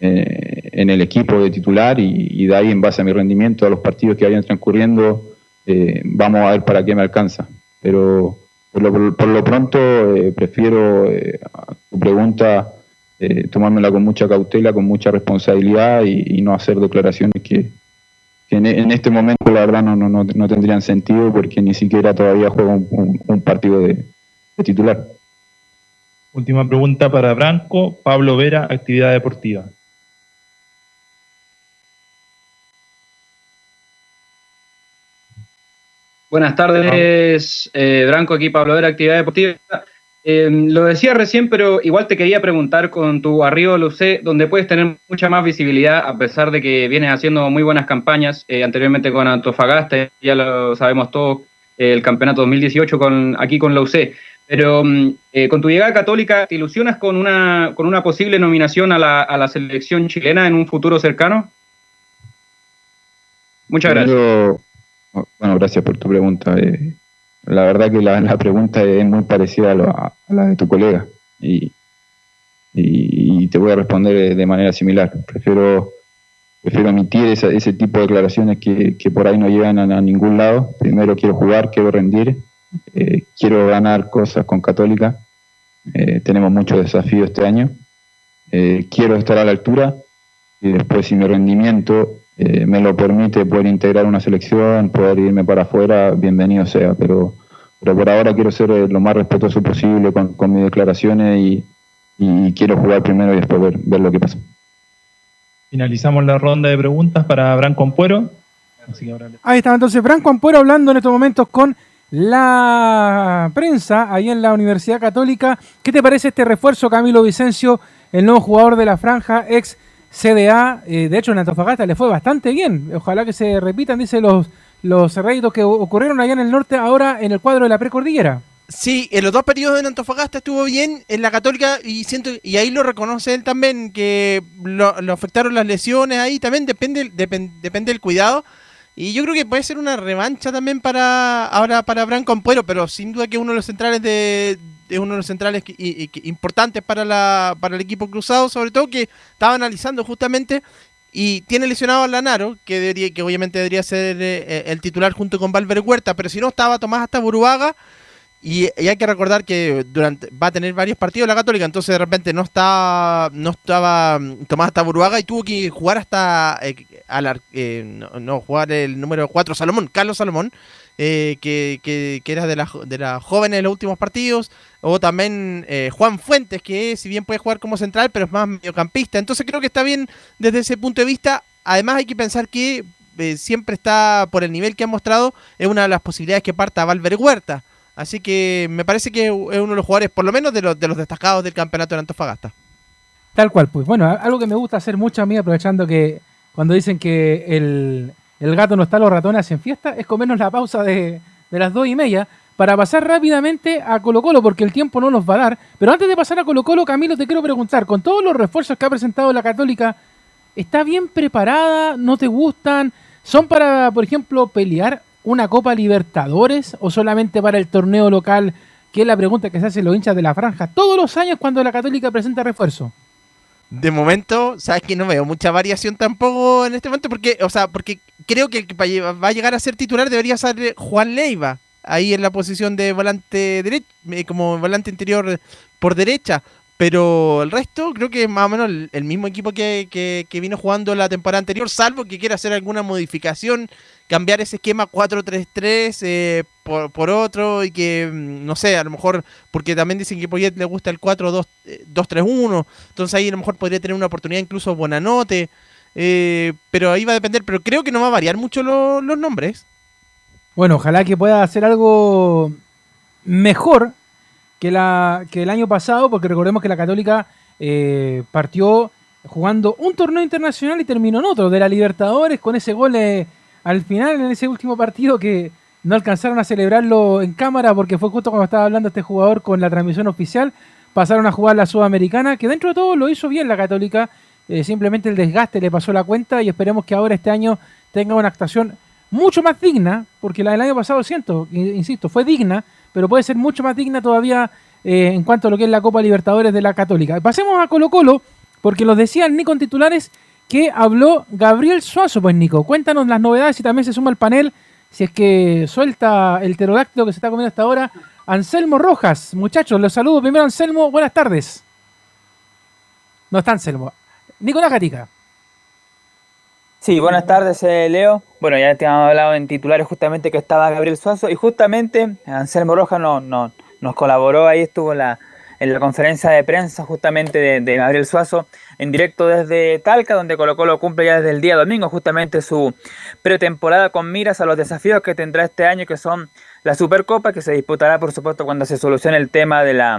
eh, en el equipo de titular y, y, de ahí en base a mi rendimiento, a los partidos que vayan transcurriendo, eh, vamos a ver para qué me alcanza. Pero por lo, por lo pronto eh, prefiero eh, a tu pregunta eh, tomármela con mucha cautela, con mucha responsabilidad y, no hacer declaraciones que, en, este momento la verdad no, no, no, tendrían sentido porque ni siquiera todavía juego un, un, partido de titular. Última pregunta para Branco. Pablo Vera, actividad deportiva. Buenas tardes, eh, Branco, aquí Pablo Vera, Actividad Deportiva. Eh, lo decía recién, pero igual te quería preguntar con tu arribo al UC, donde puedes tener mucha más visibilidad, a pesar de que vienes haciendo muy buenas campañas, eh, anteriormente con Antofagasta, ya lo sabemos todos, eh, el campeonato 2018 con, aquí con la UC. Pero mm, eh, con tu llegada católica, ¿te ilusionas con una, con una posible nominación a la, a la selección chilena en un futuro cercano? Muchas gracias. Bueno, gracias por tu pregunta. Eh, la verdad que la, [laughs] pregunta es muy parecida a, lo, a, la de tu colega y, y, te voy a responder de manera similar. Prefiero, prefiero emitir esa, ese tipo de declaraciones que, por ahí no llegan a, ningún lado. Primero quiero jugar, quiero rendir, eh, quiero ganar cosas con Católica. Eh, tenemos muchos desafíos este año. Eh, quiero estar a la altura y después si mi rendimiento eh, me lo permite poder integrar una selección, poder irme para afuera, bienvenido sea, pero, pero por ahora quiero ser eh, lo más respetuoso posible con, con mis declaraciones y, y, quiero jugar primero y después ver, ver, lo que pasa. Finalizamos la ronda de preguntas para Branco Ampuero. Ahí está entonces Branco Ampuero hablando en estos momentos con la prensa ahí en la Universidad Católica. ¿Qué te parece este refuerzo, Camilo Vicencio, el nuevo jugador de la franja, ex CDA, eh, de hecho en Antofagasta le fue bastante bien. Ojalá que se repitan, dice los, los que ocurrieron allá en el norte, ahora en el cuadro de la precordillera. Sí, en los dos periodos en Antofagasta estuvo bien, en la Católica, y siento y ahí lo reconoce él también, que lo, afectaron las lesiones ahí, también depende, depend, depende del cuidado. Y yo creo que puede ser una revancha también para ahora para Branco Ampuero, pero sin duda que uno de los centrales de, es uno de los centrales que, y, importantes para, la, para el equipo cruzado, sobre todo que estaba analizando justamente y tiene lesionado a Lanaro, que debería, que obviamente debería ser eh, el titular junto con Valver Huerta, pero si no estaba Tomás hasta Buruaga y, hay que recordar que durante va a tener varios partidos la Católica, entonces de repente no está no estaba mm, Tomás hasta Buruaga y tuvo que jugar hasta eh, al, eh, no, no, jugar el número 4 Salomón, Carlos Salomón. Eh, que, que, que, era de la, de la jóvenes en los últimos partidos, o también eh, Juan Fuentes, que si bien puede jugar como central, pero es más mediocampista. Entonces creo que está bien desde ese punto de vista. Además hay que pensar que eh, siempre está, por el nivel que ha mostrado, es una de las posibilidades que parta Valver Huerta. Así que me parece que es uno de los jugadores, por lo menos de los, de los destacados del campeonato de Antofagasta. Tal cual, pues bueno, algo que me gusta hacer mucho a mí, aprovechando que cuando dicen que el, el gato no está, los ratones hacen fiesta, es comernos la pausa de, de las dos y media para pasar rápidamente a Colo Colo, porque el tiempo no nos va a dar. Pero antes de pasar a Colo Colo, Camilo, te quiero preguntar, con todos los refuerzos que ha presentado la Católica, ¿está bien preparada? ¿No te gustan? ¿Son para, por ejemplo, pelear una Copa Libertadores o solamente para el torneo local? Que es la pregunta que se hacen los hinchas de la franja todos los años cuando la Católica presenta refuerzo de momento, sabes que no veo mucha variación tampoco en este momento, porque, o sea, porque creo que el que va a llegar a ser titular debería ser Juan Leiva, ahí en la posición de volante derecho, como volante interior por derecha. Pero el resto creo que es más o menos el, mismo equipo que, que, vino jugando la temporada anterior, salvo que quiera hacer alguna modificación, cambiar ese esquema 4-3-3 eh, por, por, otro y que, no sé, a lo mejor, porque también dicen que Poyet le gusta el 4-2-3-1, entonces ahí a lo mejor podría tener una oportunidad incluso Buenanote. eh, pero ahí va a depender, pero creo que no va a variar mucho lo- los nombres. Bueno, ojalá que pueda hacer algo mejor que, la, el año pasado, porque recordemos que la Católica eh, partió jugando un torneo internacional y terminó en otro, de la Libertadores, con ese gol eh, al final en ese último partido que no alcanzaron a celebrarlo en cámara porque fue justo cuando estaba hablando este jugador con la transmisión oficial. Pasaron a jugar la Sudamericana, que dentro de todo lo hizo bien la Católica. eh, simplemente el desgaste le pasó la cuenta y esperemos que ahora este año tenga una actuación mucho más digna, porque la del año pasado, siento, insisto, fue digna, pero puede ser mucho más digna todavía eh, en cuanto a lo que es la Copa Libertadores de la Católica. Pasemos a Colo Colo, porque los decían Nico en titulares que habló Gabriel Suazo. Pues Nico, cuéntanos las novedades y también se suma al panel, si es que suelta el pterodáctilo que se está comiendo hasta ahora, Anselmo Rojas. Muchachos, los saludo primero Anselmo, buenas tardes. No está Anselmo. Nicolás Gatica. Sí, buenas tardes, eh, Leo. Bueno, ya te hemos hablado en titulares justamente que estaba Gabriel Suazo y justamente Anselmo Rojas no, no- nos colaboró ahí, estuvo en la, en la conferencia de prensa justamente de, de Gabriel Suazo en directo desde Talca, donde Colo Colo cumple ya desde el día domingo justamente su pretemporada con miras a los desafíos que tendrá este año, que son la Supercopa, que se disputará por supuesto cuando se solucione el tema de la,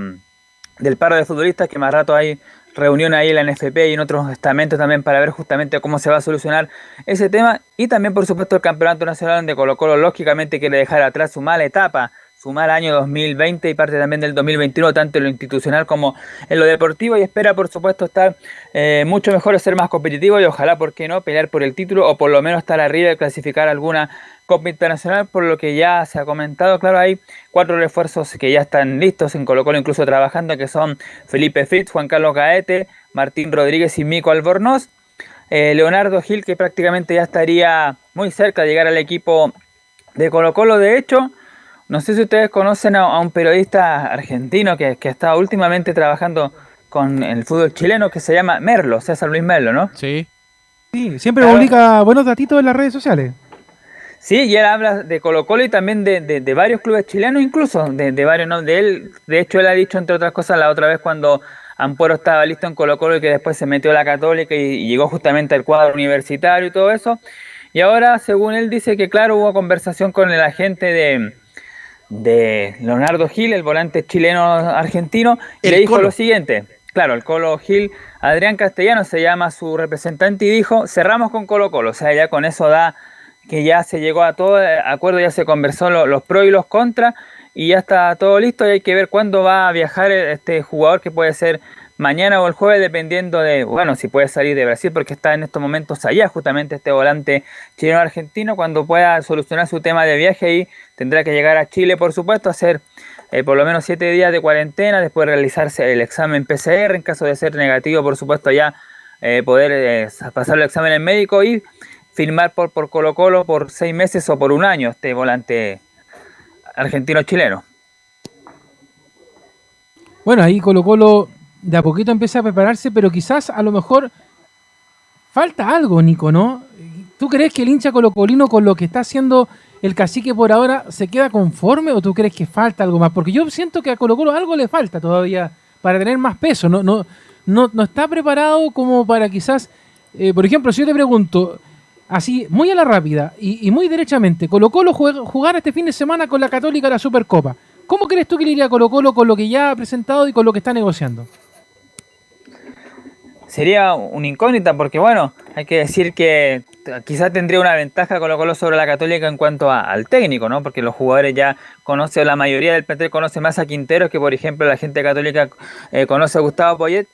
del paro de futbolistas, que más rato hay reunión ahí en la NFP y en otros estamentos también para ver justamente cómo se va a solucionar ese tema. Y también, por supuesto, el Campeonato Nacional donde Colo Colo lógicamente quiere dejar atrás su mala etapa, su mal año 2020 y parte también del 2021, tanto en lo institucional como en lo deportivo. Y espera, por supuesto, estar eh, mucho mejor, ser más competitivo y ojalá, ¿por qué no?, pelear por el título o por lo menos estar arriba y clasificar alguna Copa Internacional, por lo que ya se ha comentado, claro, hay cuatro refuerzos que ya están listos en Colo Colo, incluso trabajando, que son Felipe Fritz, Juan Carlos Gaete, Martín Rodríguez y Mico Albornoz. Eh, Leonardo Gil, que prácticamente ya estaría muy cerca de llegar al equipo de Colo Colo. De hecho, no sé si ustedes conocen a, a un periodista argentino que, que está últimamente trabajando con el fútbol chileno que se llama Merlo, César Luis Merlo, ¿no? Sí. Sí, siempre publica buenos datitos en las redes sociales. Sí, y él habla de Colo Colo y también de, de- de varios clubes chilenos, incluso de, de varios, ¿no? De él, de hecho, él ha dicho, entre otras cosas, la otra vez cuando Ampuero estaba listo en Colo Colo y que después se metió a la Católica y, y llegó justamente al cuadro universitario y todo eso. Y ahora, según él dice que, claro, hubo conversación con el agente de, de Leonardo Gil, el volante chileno argentino, y le dijo Colo. lo siguiente. Claro, el Colo Gil, Adrián Castellano se llama su representante y dijo, cerramos con Colo Colo. O sea, ya con eso da que ya se llegó a todo eh, acuerdo, ya se conversó lo- los pros y los contras y ya está todo listo y hay que ver cuándo va a viajar eh, este jugador que puede ser mañana o el jueves dependiendo de, bueno, si puede salir de Brasil porque está en estos momentos allá justamente este volante chileno argentino, cuando pueda solucionar su tema de viaje ahí tendrá que llegar a Chile por supuesto, hacer eh, por lo menos siete días de cuarentena, después realizarse el examen PCR en caso de ser negativo por supuesto ya eh, poder eh, pasar el examen en médico y firmar por, por Colo Colo por seis meses o por un año este volante argentino-chileno. Bueno, ahí Colo Colo de a poquito empieza a prepararse, pero quizás a lo mejor falta algo, Nico, ¿no? ¿Tú crees que el hincha colocolino con lo que está haciendo el cacique por ahora se queda conforme o tú crees que falta algo más? Porque yo siento que a Colo Colo algo le falta todavía para tener más peso, no, no, no, no está preparado como para quizás, eh, por ejemplo, si yo te pregunto, así, muy a la rápida y, muy derechamente, Colo Colo jugar este fin de semana con la Católica la Supercopa. ¿Cómo crees tú que le iría a Colo Colo con lo que ya ha presentado y con lo que está negociando? Sería una incógnita porque, bueno, hay que decir que quizás tendría una ventaja Colo Colo sobre la Católica en cuanto a- al técnico, ¿no? Porque los jugadores ya conocen, la mayoría del plantel conoce más a Quinteros que, por ejemplo, la gente católica eh, conoce a Gustavo Poyet.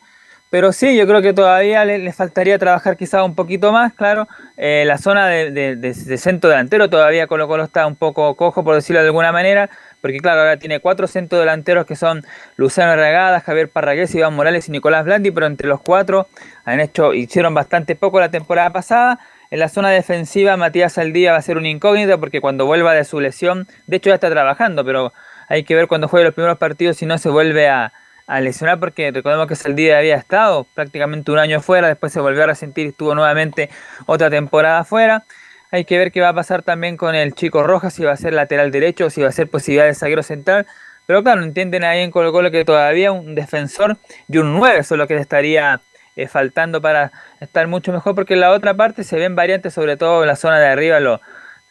Pero sí, yo creo que todavía le, faltaría trabajar quizás un poquito más, claro. Eh, la zona de, centro delantero todavía Colo Colo está un poco cojo, por decirlo de alguna manera, porque claro, ahora tiene cuatro centros delanteros que son Luciano Regada, Javier Parragués, Iván Morales y Nicolás Blandi, pero entre los cuatro han hecho, hicieron bastante poco la temporada pasada. En la zona defensiva, Matías Aldía va a ser un incógnito porque cuando vuelva de su lesión, de hecho ya está trabajando, pero hay que ver cuando juegue los primeros partidos si no se vuelve a, a lesionar porque recordemos que Saldía había estado prácticamente un año fuera, después se volvió a resentir y estuvo nuevamente otra temporada fuera. Hay que ver qué va a pasar también con el chico Rojas, si va a ser lateral derecho o si va a ser posibilidad de zaguero central. Pero claro, entienden ahí en Colo Colo que todavía un defensor y un 9 son lo que le estaría eh, faltando para estar mucho mejor, porque en la otra parte se ven variantes, sobre todo en la zona de arriba, lo,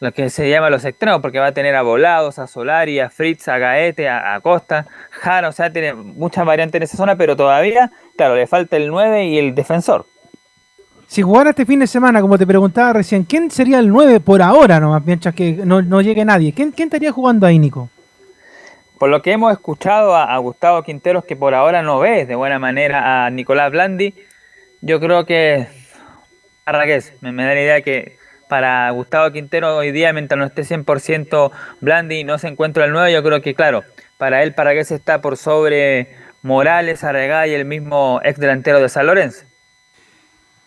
lo que se llama los extremos, porque va a tener a Volados, a Solari, a Fritz, a Gaete, a, a Costa, Jara, o sea, tiene muchas variantes en esa zona, pero todavía, claro, le falta el 9 y el defensor. Si jugara este fin de semana, como te preguntaba recién, ¿quién sería el 9 por ahora nomás, mientras que no, no llegue nadie? ¿Quién, ¿Quién estaría jugando ahí, Nico? Por lo que hemos escuchado a, a Gustavo Quinteros, que por ahora no ve de buena manera a Nicolás Blandi, yo creo que Arragués, me, me da la idea que para Gustavo Quintero hoy día, mientras no esté 100% Blandi y no se encuentra el 9, yo creo que claro, para él Parragués está por sobre Morales, Arregá y el mismo ex delantero de San Lorenzo.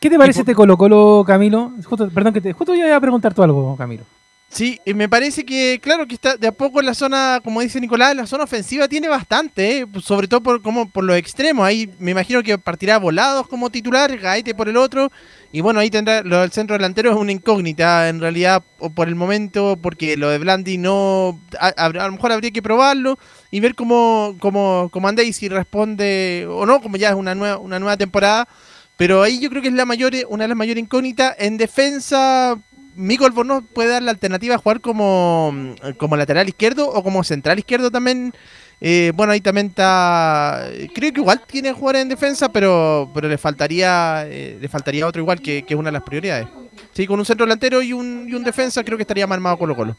¿Qué te parece este Colo Colo, Camilo? Justo, perdón, que te, justo yo iba a preguntar tú algo, Camilo. Sí, y me parece que, claro, que está de a poco en la zona, como dice Nicolás, la zona ofensiva tiene bastante, ¿eh? sobre todo por, como, por los extremos. Ahí me imagino que partirá volados como titular, Gaete por el otro, y bueno, ahí tendrá lo del centro delantero es una incógnita en realidad por el momento, porque lo de Blandi no. A lo mejor habría que probarlo y ver cómo, cómo, cómo anda y si responde o no, como ya es una nueva, una nueva temporada. Pero ahí yo creo que es la mayor, una de las mayores incógnitas. En defensa, Mico Albornoz puede dar la alternativa a jugar como, como lateral izquierdo o como central izquierdo también. Eh, bueno, ahí también está. Creo que igual tiene que jugar en defensa, pero, pero le faltaría eh, le faltaría otro igual que, que es una de las prioridades. Sí, con un centro delantero y un, y un defensa creo que estaría más armado Colo Colo.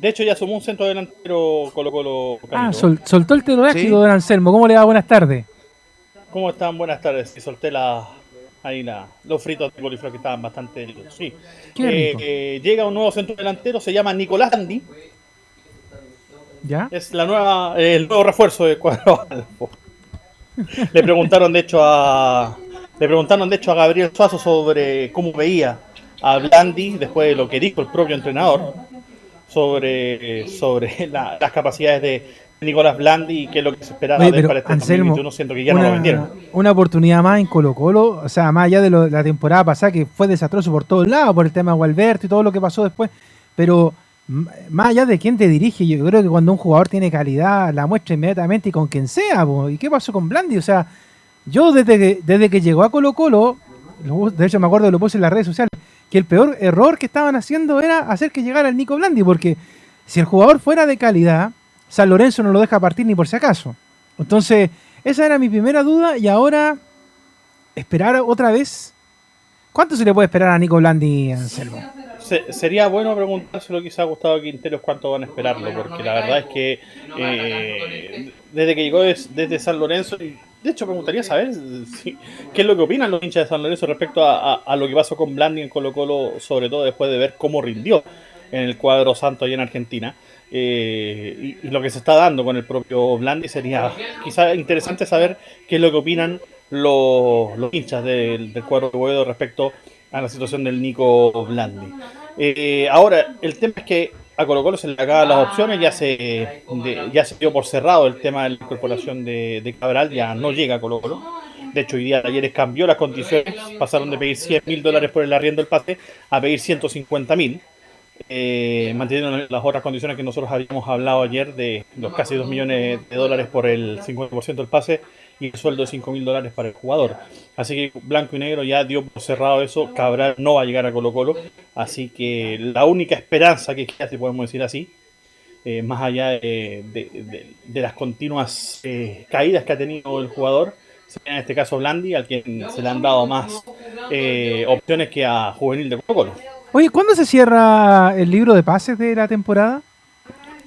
De hecho, ya sumó un centro delantero Colo Colo. Ah, sol- soltó el telorástico, don Anselmo. ¿Cómo le va? Buenas tardes. ¿Cómo están? Buenas tardes. Y solté la, ahí la, los fritos de coliflor que estaban bastante. Sí. Eh, eh, llega un nuevo centro delantero, se llama Nicolás Andy. ¿Ya? Es la nueva, eh, el nuevo refuerzo de cuadro Albo. Le preguntaron de hecho a le preguntaron de hecho a Gabriel Suazo sobre cómo veía a Blandi después de lo que dijo el propio entrenador sobre, sobre la- las capacidades de Nicolás Blandi y qué es lo que se esperaba Oye, de él para este Anselmo, 2021, siento que ya no lo una, vendieron. una oportunidad más en Colo Colo, o sea, más allá de lo- la temporada pasada que fue desastroso por todos lados, por el tema de Gualberto y todo lo que pasó después, pero más allá de quién te dirige, yo creo que cuando un jugador tiene calidad, la muestra inmediatamente y con quien sea, po. ¿y qué pasó con Blandi? O sea, yo desde que, desde que llegó a Colo Colo, lo- de hecho me acuerdo, lo puse en las redes sociales, que el peor error que estaban haciendo era hacer que llegara el Nico Blandi, porque si el jugador fuera de calidad, San Lorenzo no lo deja partir ni por si acaso. Entonces, esa era mi primera duda y ahora esperar otra vez. ¿Cuánto se le puede esperar a Nico Blandi, Anselmo? Se- sería bueno preguntárselo quizá a Gustavo Quinteros cuánto van a esperarlo, porque la verdad es que eh, desde que llegó des- desde San Lorenzo, y de hecho me gustaría saber si- qué es lo que opinan los hinchas de San Lorenzo respecto a, a- a lo que pasó con Blandi en Colo Colo, sobre todo después de ver cómo rindió en el cuadro santo allá en Argentina. Eh, y, lo que se está dando con el propio Blandi sería quizá interesante saber qué es lo que opinan los, los hinchas del, del cuadro de Boedo respecto a la situación del Nico Blandi. Eh, ahora, el tema es que a Colo Colo se le acaban las opciones, ya se, ya se dio por cerrado el tema de la incorporación de, de Cabral, ya no llega a Colo Colo. De hecho, hoy día Talleres cambió las condiciones, pasaron de pedir 100 mil dólares por el arriendo del pase a pedir 150 mil, eh, manteniendo las otras condiciones que nosotros habíamos hablado ayer de los casi 2 millones de dólares por el 50% del pase y el sueldo de 5 mil dólares para el jugador. Así que Blanco y Negro ya dio por cerrado eso, Cabral no va a llegar a Colo Colo, así que la única esperanza que queda, si podemos decir así, eh, más allá de, las continuas eh, caídas que ha tenido el jugador, sería en este caso Blandi, al quien se le han dado más eh, opciones que a Juvenil de Colo Colo. Oye, ¿cuándo se cierra el libro de pases de la temporada?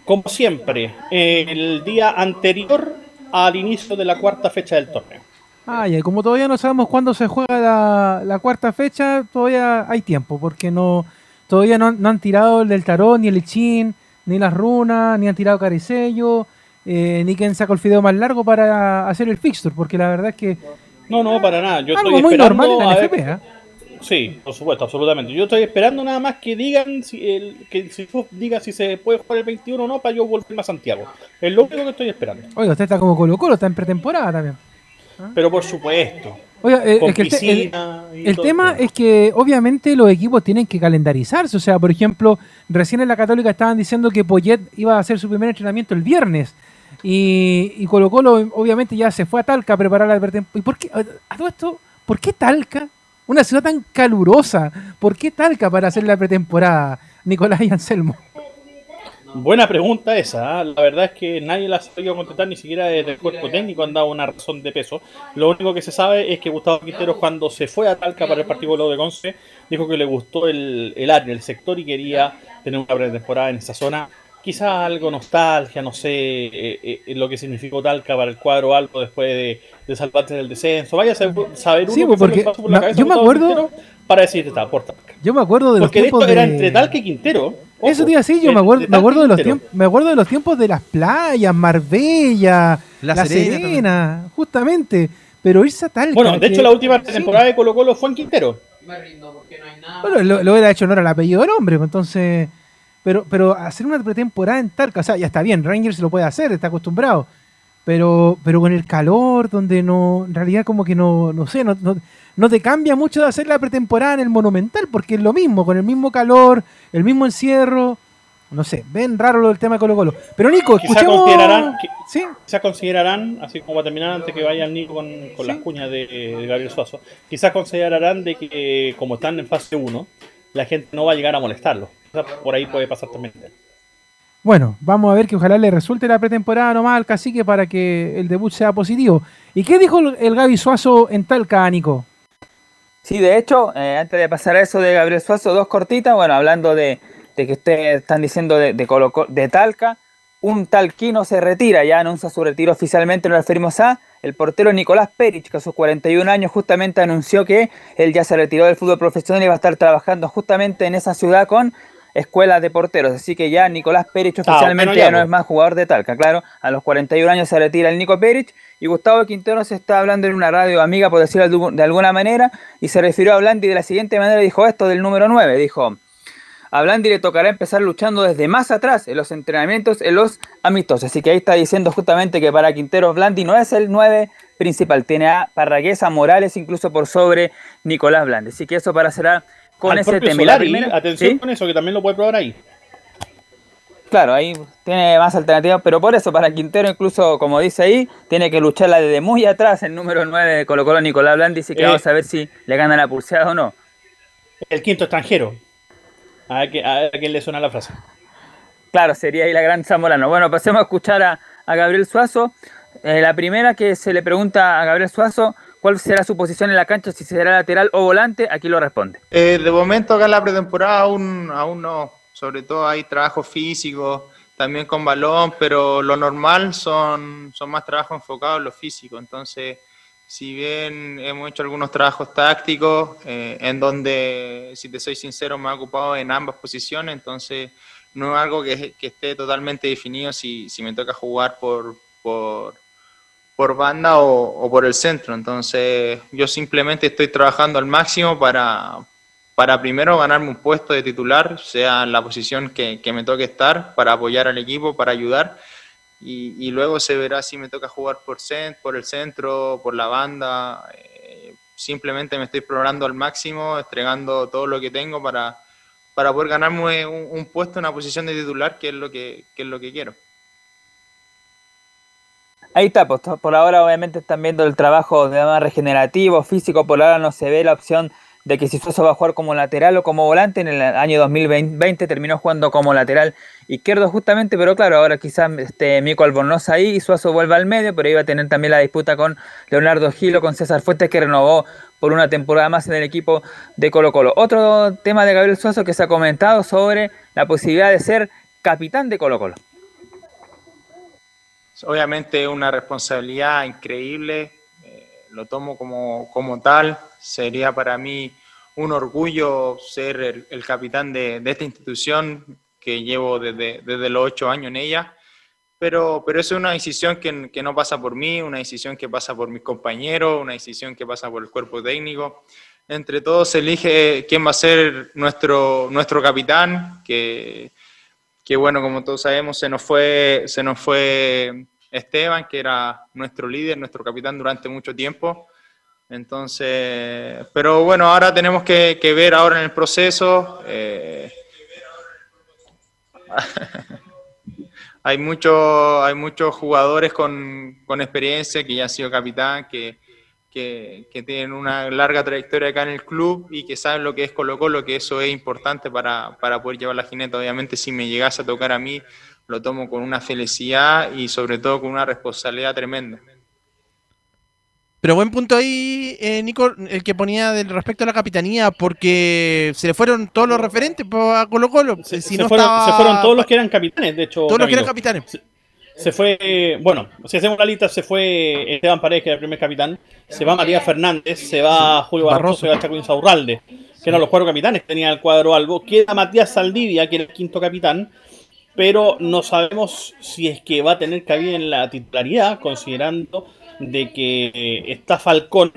Como siempre, eh, el día anterior al inicio de la cuarta fecha del torneo. Ah, ya, como todavía no sabemos cuándo se juega la, la cuarta fecha, todavía hay tiempo, porque no todavía no, han- no han tirado el del tarot, ni el Ichin, ni las runas, ni han tirado Caricello, eh, ni quien sacó el fideo más largo para hacer el fixture, porque la verdad es que No, no, para nada. Yo algo estoy muy normal en la NFP, ¿eh? Sí, por supuesto, absolutamente. Yo estoy esperando nada más que digan si el, que si tú digas si se puede jugar el 21 o no para yo volverme a Santiago. Es lo único que estoy esperando. Oiga, usted está como Colo Colo, está en pretemporada también. Pero por supuesto. Oiga, eh, con es que el, el- el tema es que obviamente los equipos tienen que calendarizarse. O sea, por ejemplo, recién en la Católica estaban diciendo que Poyet iba a hacer su primer entrenamiento el viernes. Y, y Colo Colo obviamente ya se fue a Talca a preparar la pretemporada. ¿Y por qué? A todo esto, ¿por qué Talca? Una ciudad tan calurosa. ¿Por qué Talca para hacer la pretemporada, Nicolás y Anselmo? Buena pregunta esa. ¿ah? La verdad es que nadie la ha sabido contestar, ni siquiera desde el cuerpo técnico han dado una razón de peso. Lo único que se sabe es que Gustavo Quinteros, cuando se fue a Talca para el partido de Conce, dijo que le gustó el, el área, el sector y quería tener una pretemporada en esa zona. Quizás algo nostalgia, no sé eh, eh, lo que significó Talca para el cuadro alto después de, de salvarse del descenso. Vaya a saber, uno Sí, que porque pasó por la no, cabeza yo me acuerdo- para decir está por Talca. Yo me acuerdo de los Porque tiempos esto era de- entre Talca y Quintero. Eso te iba a decir, yo de- me acuerdo, de me acuerdo de los tiempos, me acuerdo de los tiempos de las playas, Marbella, La La, Serena Serena, justamente. Pero irse a Talca. Bueno, de que- hecho la última sí. temporada de Colo Colo fue en Quintero. Bueno, lo, lo hubiera hecho honor al apellido del hombre, pues, entonces. Pero, pero hacer una pretemporada en Talca, o sea, ya está bien, Rangers lo puede hacer, está acostumbrado. Pero, pero con el calor, donde no, en realidad como que no, no sé, no, no, no te cambia mucho de hacer la pretemporada en el Monumental, porque es lo mismo, con el mismo calor, el mismo encierro. No sé, ven raro lo del tema de Colo Colo. Pero Nico, Quizás considerarán, ¿Sí? quizás considerarán, así como va a terminar antes que vaya el Nico con, con las cuñas de, de Gabriel Suazo, quizás considerarán de que como están en fase 1, la gente no va a llegar a molestarlo. Por ahí puede pasar también. Bueno, vamos a ver que ojalá le resulte la pretemporada nomás al cacique para que el debut sea positivo. ¿Y qué dijo el, Gaby Suazo en Talca, Nico? Sí, de hecho, eh, antes de pasar a eso de Gabriel Suazo, dos cortitas, bueno, hablando de, de que ustedes están diciendo de, de, Colo- Colo- de Talca, un talquino se retira, ya anuncia su retiro oficialmente, nos referimos a el portero Nicolás Perich, que a sus 41 años justamente anunció que él ya se retiró del fútbol profesional y va a estar trabajando justamente en esa ciudad con escuelas de porteros, así que ya Nicolás Perich Ah, oficialmente ya, no pues. es más jugador de Talca, claro, a los 41 años se retira el Nico Perich y Gustavo Quintero se está hablando en una radio amiga, por decirlo de algu- de alguna manera, y se refirió a Blandi de la siguiente manera, dijo esto del número 9, dijo, a Blandi le tocará empezar luchando desde más atrás en los entrenamientos, en los amistosos, así que ahí está diciendo justamente que para Quintero Blandi no es el 9 principal, tiene a Parragués, a Morales, incluso por sobre Nicolás Blandi, así que eso para cerrar con Al ese propio tema. Y la Solari, primera- atención ¿sí? con eso, que también lo puede probar ahí. Claro, ahí tiene más alternativas, pero por eso para Quintero incluso, como dice ahí, tiene que lucharla desde muy atrás el número 9 de Colo Colo Nicolás Blandi, así que Eh. vamos a ver si le gana la pulseada o no. El quinto extranjero. A ver, a ver quién le suena la frase. Claro, sería ahí la gran Zamorano. Bueno, pasemos a escuchar a, a Gabriel Suazo. Eh, la primera que se le pregunta a Gabriel Suazo cuál será su posición en la cancha, si será lateral o volante, aquí lo responde. Eh, de momento acá en la pretemporada aún, aún no, sobre todo hay trabajo físico, también con balón, pero lo normal son, son más trabajos enfocados en lo físico, entonces si bien hemos hecho algunos trabajos tácticos, eh, en donde, si te soy sincero, me he ocupado en ambas posiciones, entonces no es algo que, que esté totalmente definido si, si me toca jugar por, por, por banda o, o por el centro. Entonces yo simplemente estoy trabajando al máximo para, para primero ganarme un puesto de titular, sea la posición que, que me toque estar, para apoyar al equipo, para ayudar. Y, y luego se verá si me toca jugar por, cent, por el centro, por la banda. Eh, simplemente me estoy programando al máximo, entregando todo lo que tengo para, para poder ganarme un, un puesto una posición de titular, que es lo que, que es lo que quiero. Ahí está, pues por ahora obviamente están viendo el trabajo de más regenerativo, físico, por ahora no se ve la opción de que si Suazo va a jugar como lateral o como volante, en el año 2020 terminó jugando como lateral izquierdo justamente, pero claro, ahora quizás este, Mico Albornoz ahí y Suazo vuelva al medio, pero iba a tener también la disputa con Leonardo Gilo, con César Fuentes que renovó por una temporada más en el equipo de Colo Colo. Otro tema de Gabriel Suazo que se ha comentado sobre la posibilidad de ser capitán de Colo Colo. Obviamente es una responsabilidad increíble, eh, lo tomo como, como tal, sería para mí un orgullo ser el, capitán de, esta institución que llevo desde, desde, los ocho años en ella, pero, pero es una decisión que, que, no pasa por mí, una decisión que pasa por mis compañeros, una decisión que pasa por el cuerpo técnico. Entre todos se elige quién va a ser nuestro, nuestro capitán, que, que bueno, como todos sabemos, se nos fue, se nos fue Esteban, que era nuestro líder, nuestro capitán durante mucho tiempo. Entonces, pero bueno, ahora tenemos que, ver ahora en el proceso. Eh, [laughs] hay, mucho, hay muchos jugadores con, con experiencia que ya han sido capitán, que, que, que, tienen una larga trayectoria acá en el club y que saben lo que es Colo Colo, que eso es importante para, para poder llevar la jineta. Obviamente si me llegase a tocar a mí, lo tomo con una felicidad y sobre todo con una responsabilidad tremenda. Pero buen punto ahí, eh, Nico, el que ponía del respecto a la capitanía, porque se le fueron todos los referentes a Colo Colo. Se, si se no fueron, estaba- se fueron todos los que eran capitanes, de hecho. Todos los que eran capitanes. Se, se fue, bueno, si hacemos la lista, se fue Esteban Paredes, que era el primer capitán. Se va Matías Fernández, se va Julio Barroso, Barroso. se va Chaco Insaurralde, que eran los cuatro capitanes que tenía el cuadro Albo. Queda Matías Saldivia, que era el quinto capitán. Pero no sabemos si es que va a tener cabida en la titularidad, considerando de que está Falcón,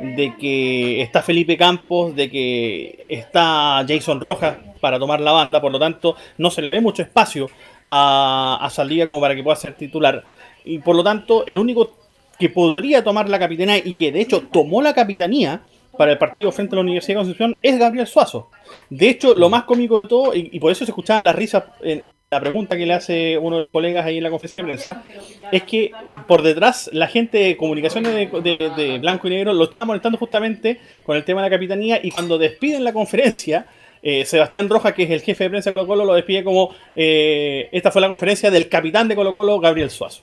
de que está Felipe Campos, de que está Jason Rojas para tomar la banda, por lo tanto no se le ve mucho espacio a, a como para que pueda ser titular. Y por lo tanto, el único que podría tomar la capitanía y que de hecho tomó la capitanía para el partido frente a la Universidad de Concepción es Gabriel Suazo. De hecho, lo más cómico de todo, y, por eso se escuchaba la risa en la pregunta que le hace uno de los colegas ahí en la conferencia de prensa, es que por detrás la gente de comunicaciones de, Blanco y Negro lo está molestando justamente con el tema de la capitanía y cuando despiden la conferencia, eh, Sebastián Rojas, que es el jefe de prensa de Colo Colo, lo despide como eh, esta fue la conferencia del capitán de Colo Colo, Gabriel Suazo.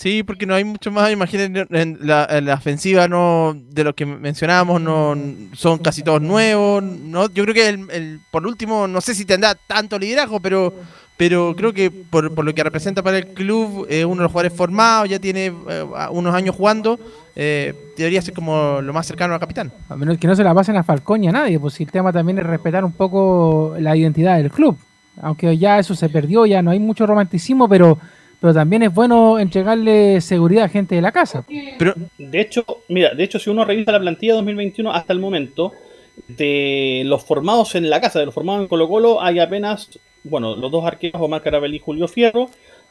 Sí, porque no hay mucho más. Imaginen, en la, en la ofensiva no de los que mencionábamos no son casi todos nuevos. No, yo creo que el, el- por último, no sé si tendrá tanto liderazgo, pero pero creo que por, por lo que representa para el club, es uno de los jugadores formados, ya tiene eh, unos años jugando, eh, debería ser como lo más cercano al capitán. A menos que no se la pasen a Falcón y a nadie, pues si el tema también es respetar un poco la identidad del club. Aunque ya eso se perdió, ya no hay mucho romanticismo, pero, pero también es bueno entregarle seguridad a gente de la casa. De hecho, mira, de hecho si uno revisa la plantilla 2021 hasta el momento de los formados en la casa, de los formados en Colo Colo, hay apenas, bueno, los dos arqueros, Omar Carabelli y Julio Fierro,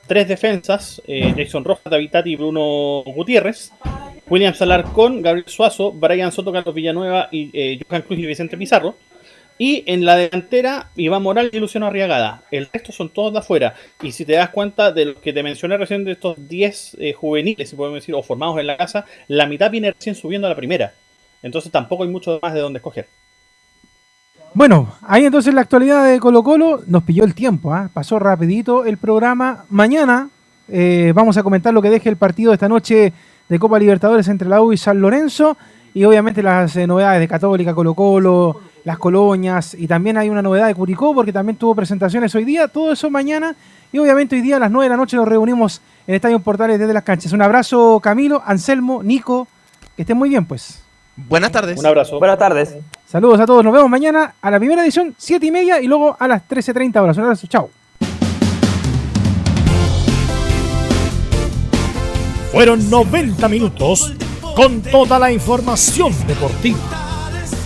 tres defensas, eh, Jason Rojas, David Tati y Bruno Gutiérrez, William Salarcón, Gabriel Suazo, Brian Soto, Carlos Villanueva y eh, Cruz y Vicente Pizarro. Y en la delantera, Iván Morales y Luciano Arriagada. El resto son todos de afuera. Y si te das cuenta de lo que te mencioné recién de estos 10 eh, juveniles, si podemos decir, o formados en la casa, la mitad viene recién subiendo a la primera. Entonces tampoco hay mucho más de dónde escoger. Bueno, ahí entonces la actualidad de Colo Colo nos pilló el tiempo, ¿ah? pasó rapidito el programa. Mañana eh, vamos a comentar lo que deje el partido de esta noche de Copa Libertadores entre la U y San Lorenzo y obviamente las eh, novedades de Católica, Colo Colo, las colonias y también hay una novedad de Curicó porque también tuvo presentaciones hoy día, todo eso mañana y obviamente hoy día a las 9 de la noche nos reunimos en Estadio Portales desde las canchas. Un abrazo Camilo, Anselmo, Nico, que estén muy bien pues. Buenas tardes. Un abrazo. Buenas tardes. Saludos a todos, nos vemos mañana a la primera edición, 7 y media y luego a las 13.30 horas. Un abrazo, chao. Fueron 90 minutos con toda la información deportiva.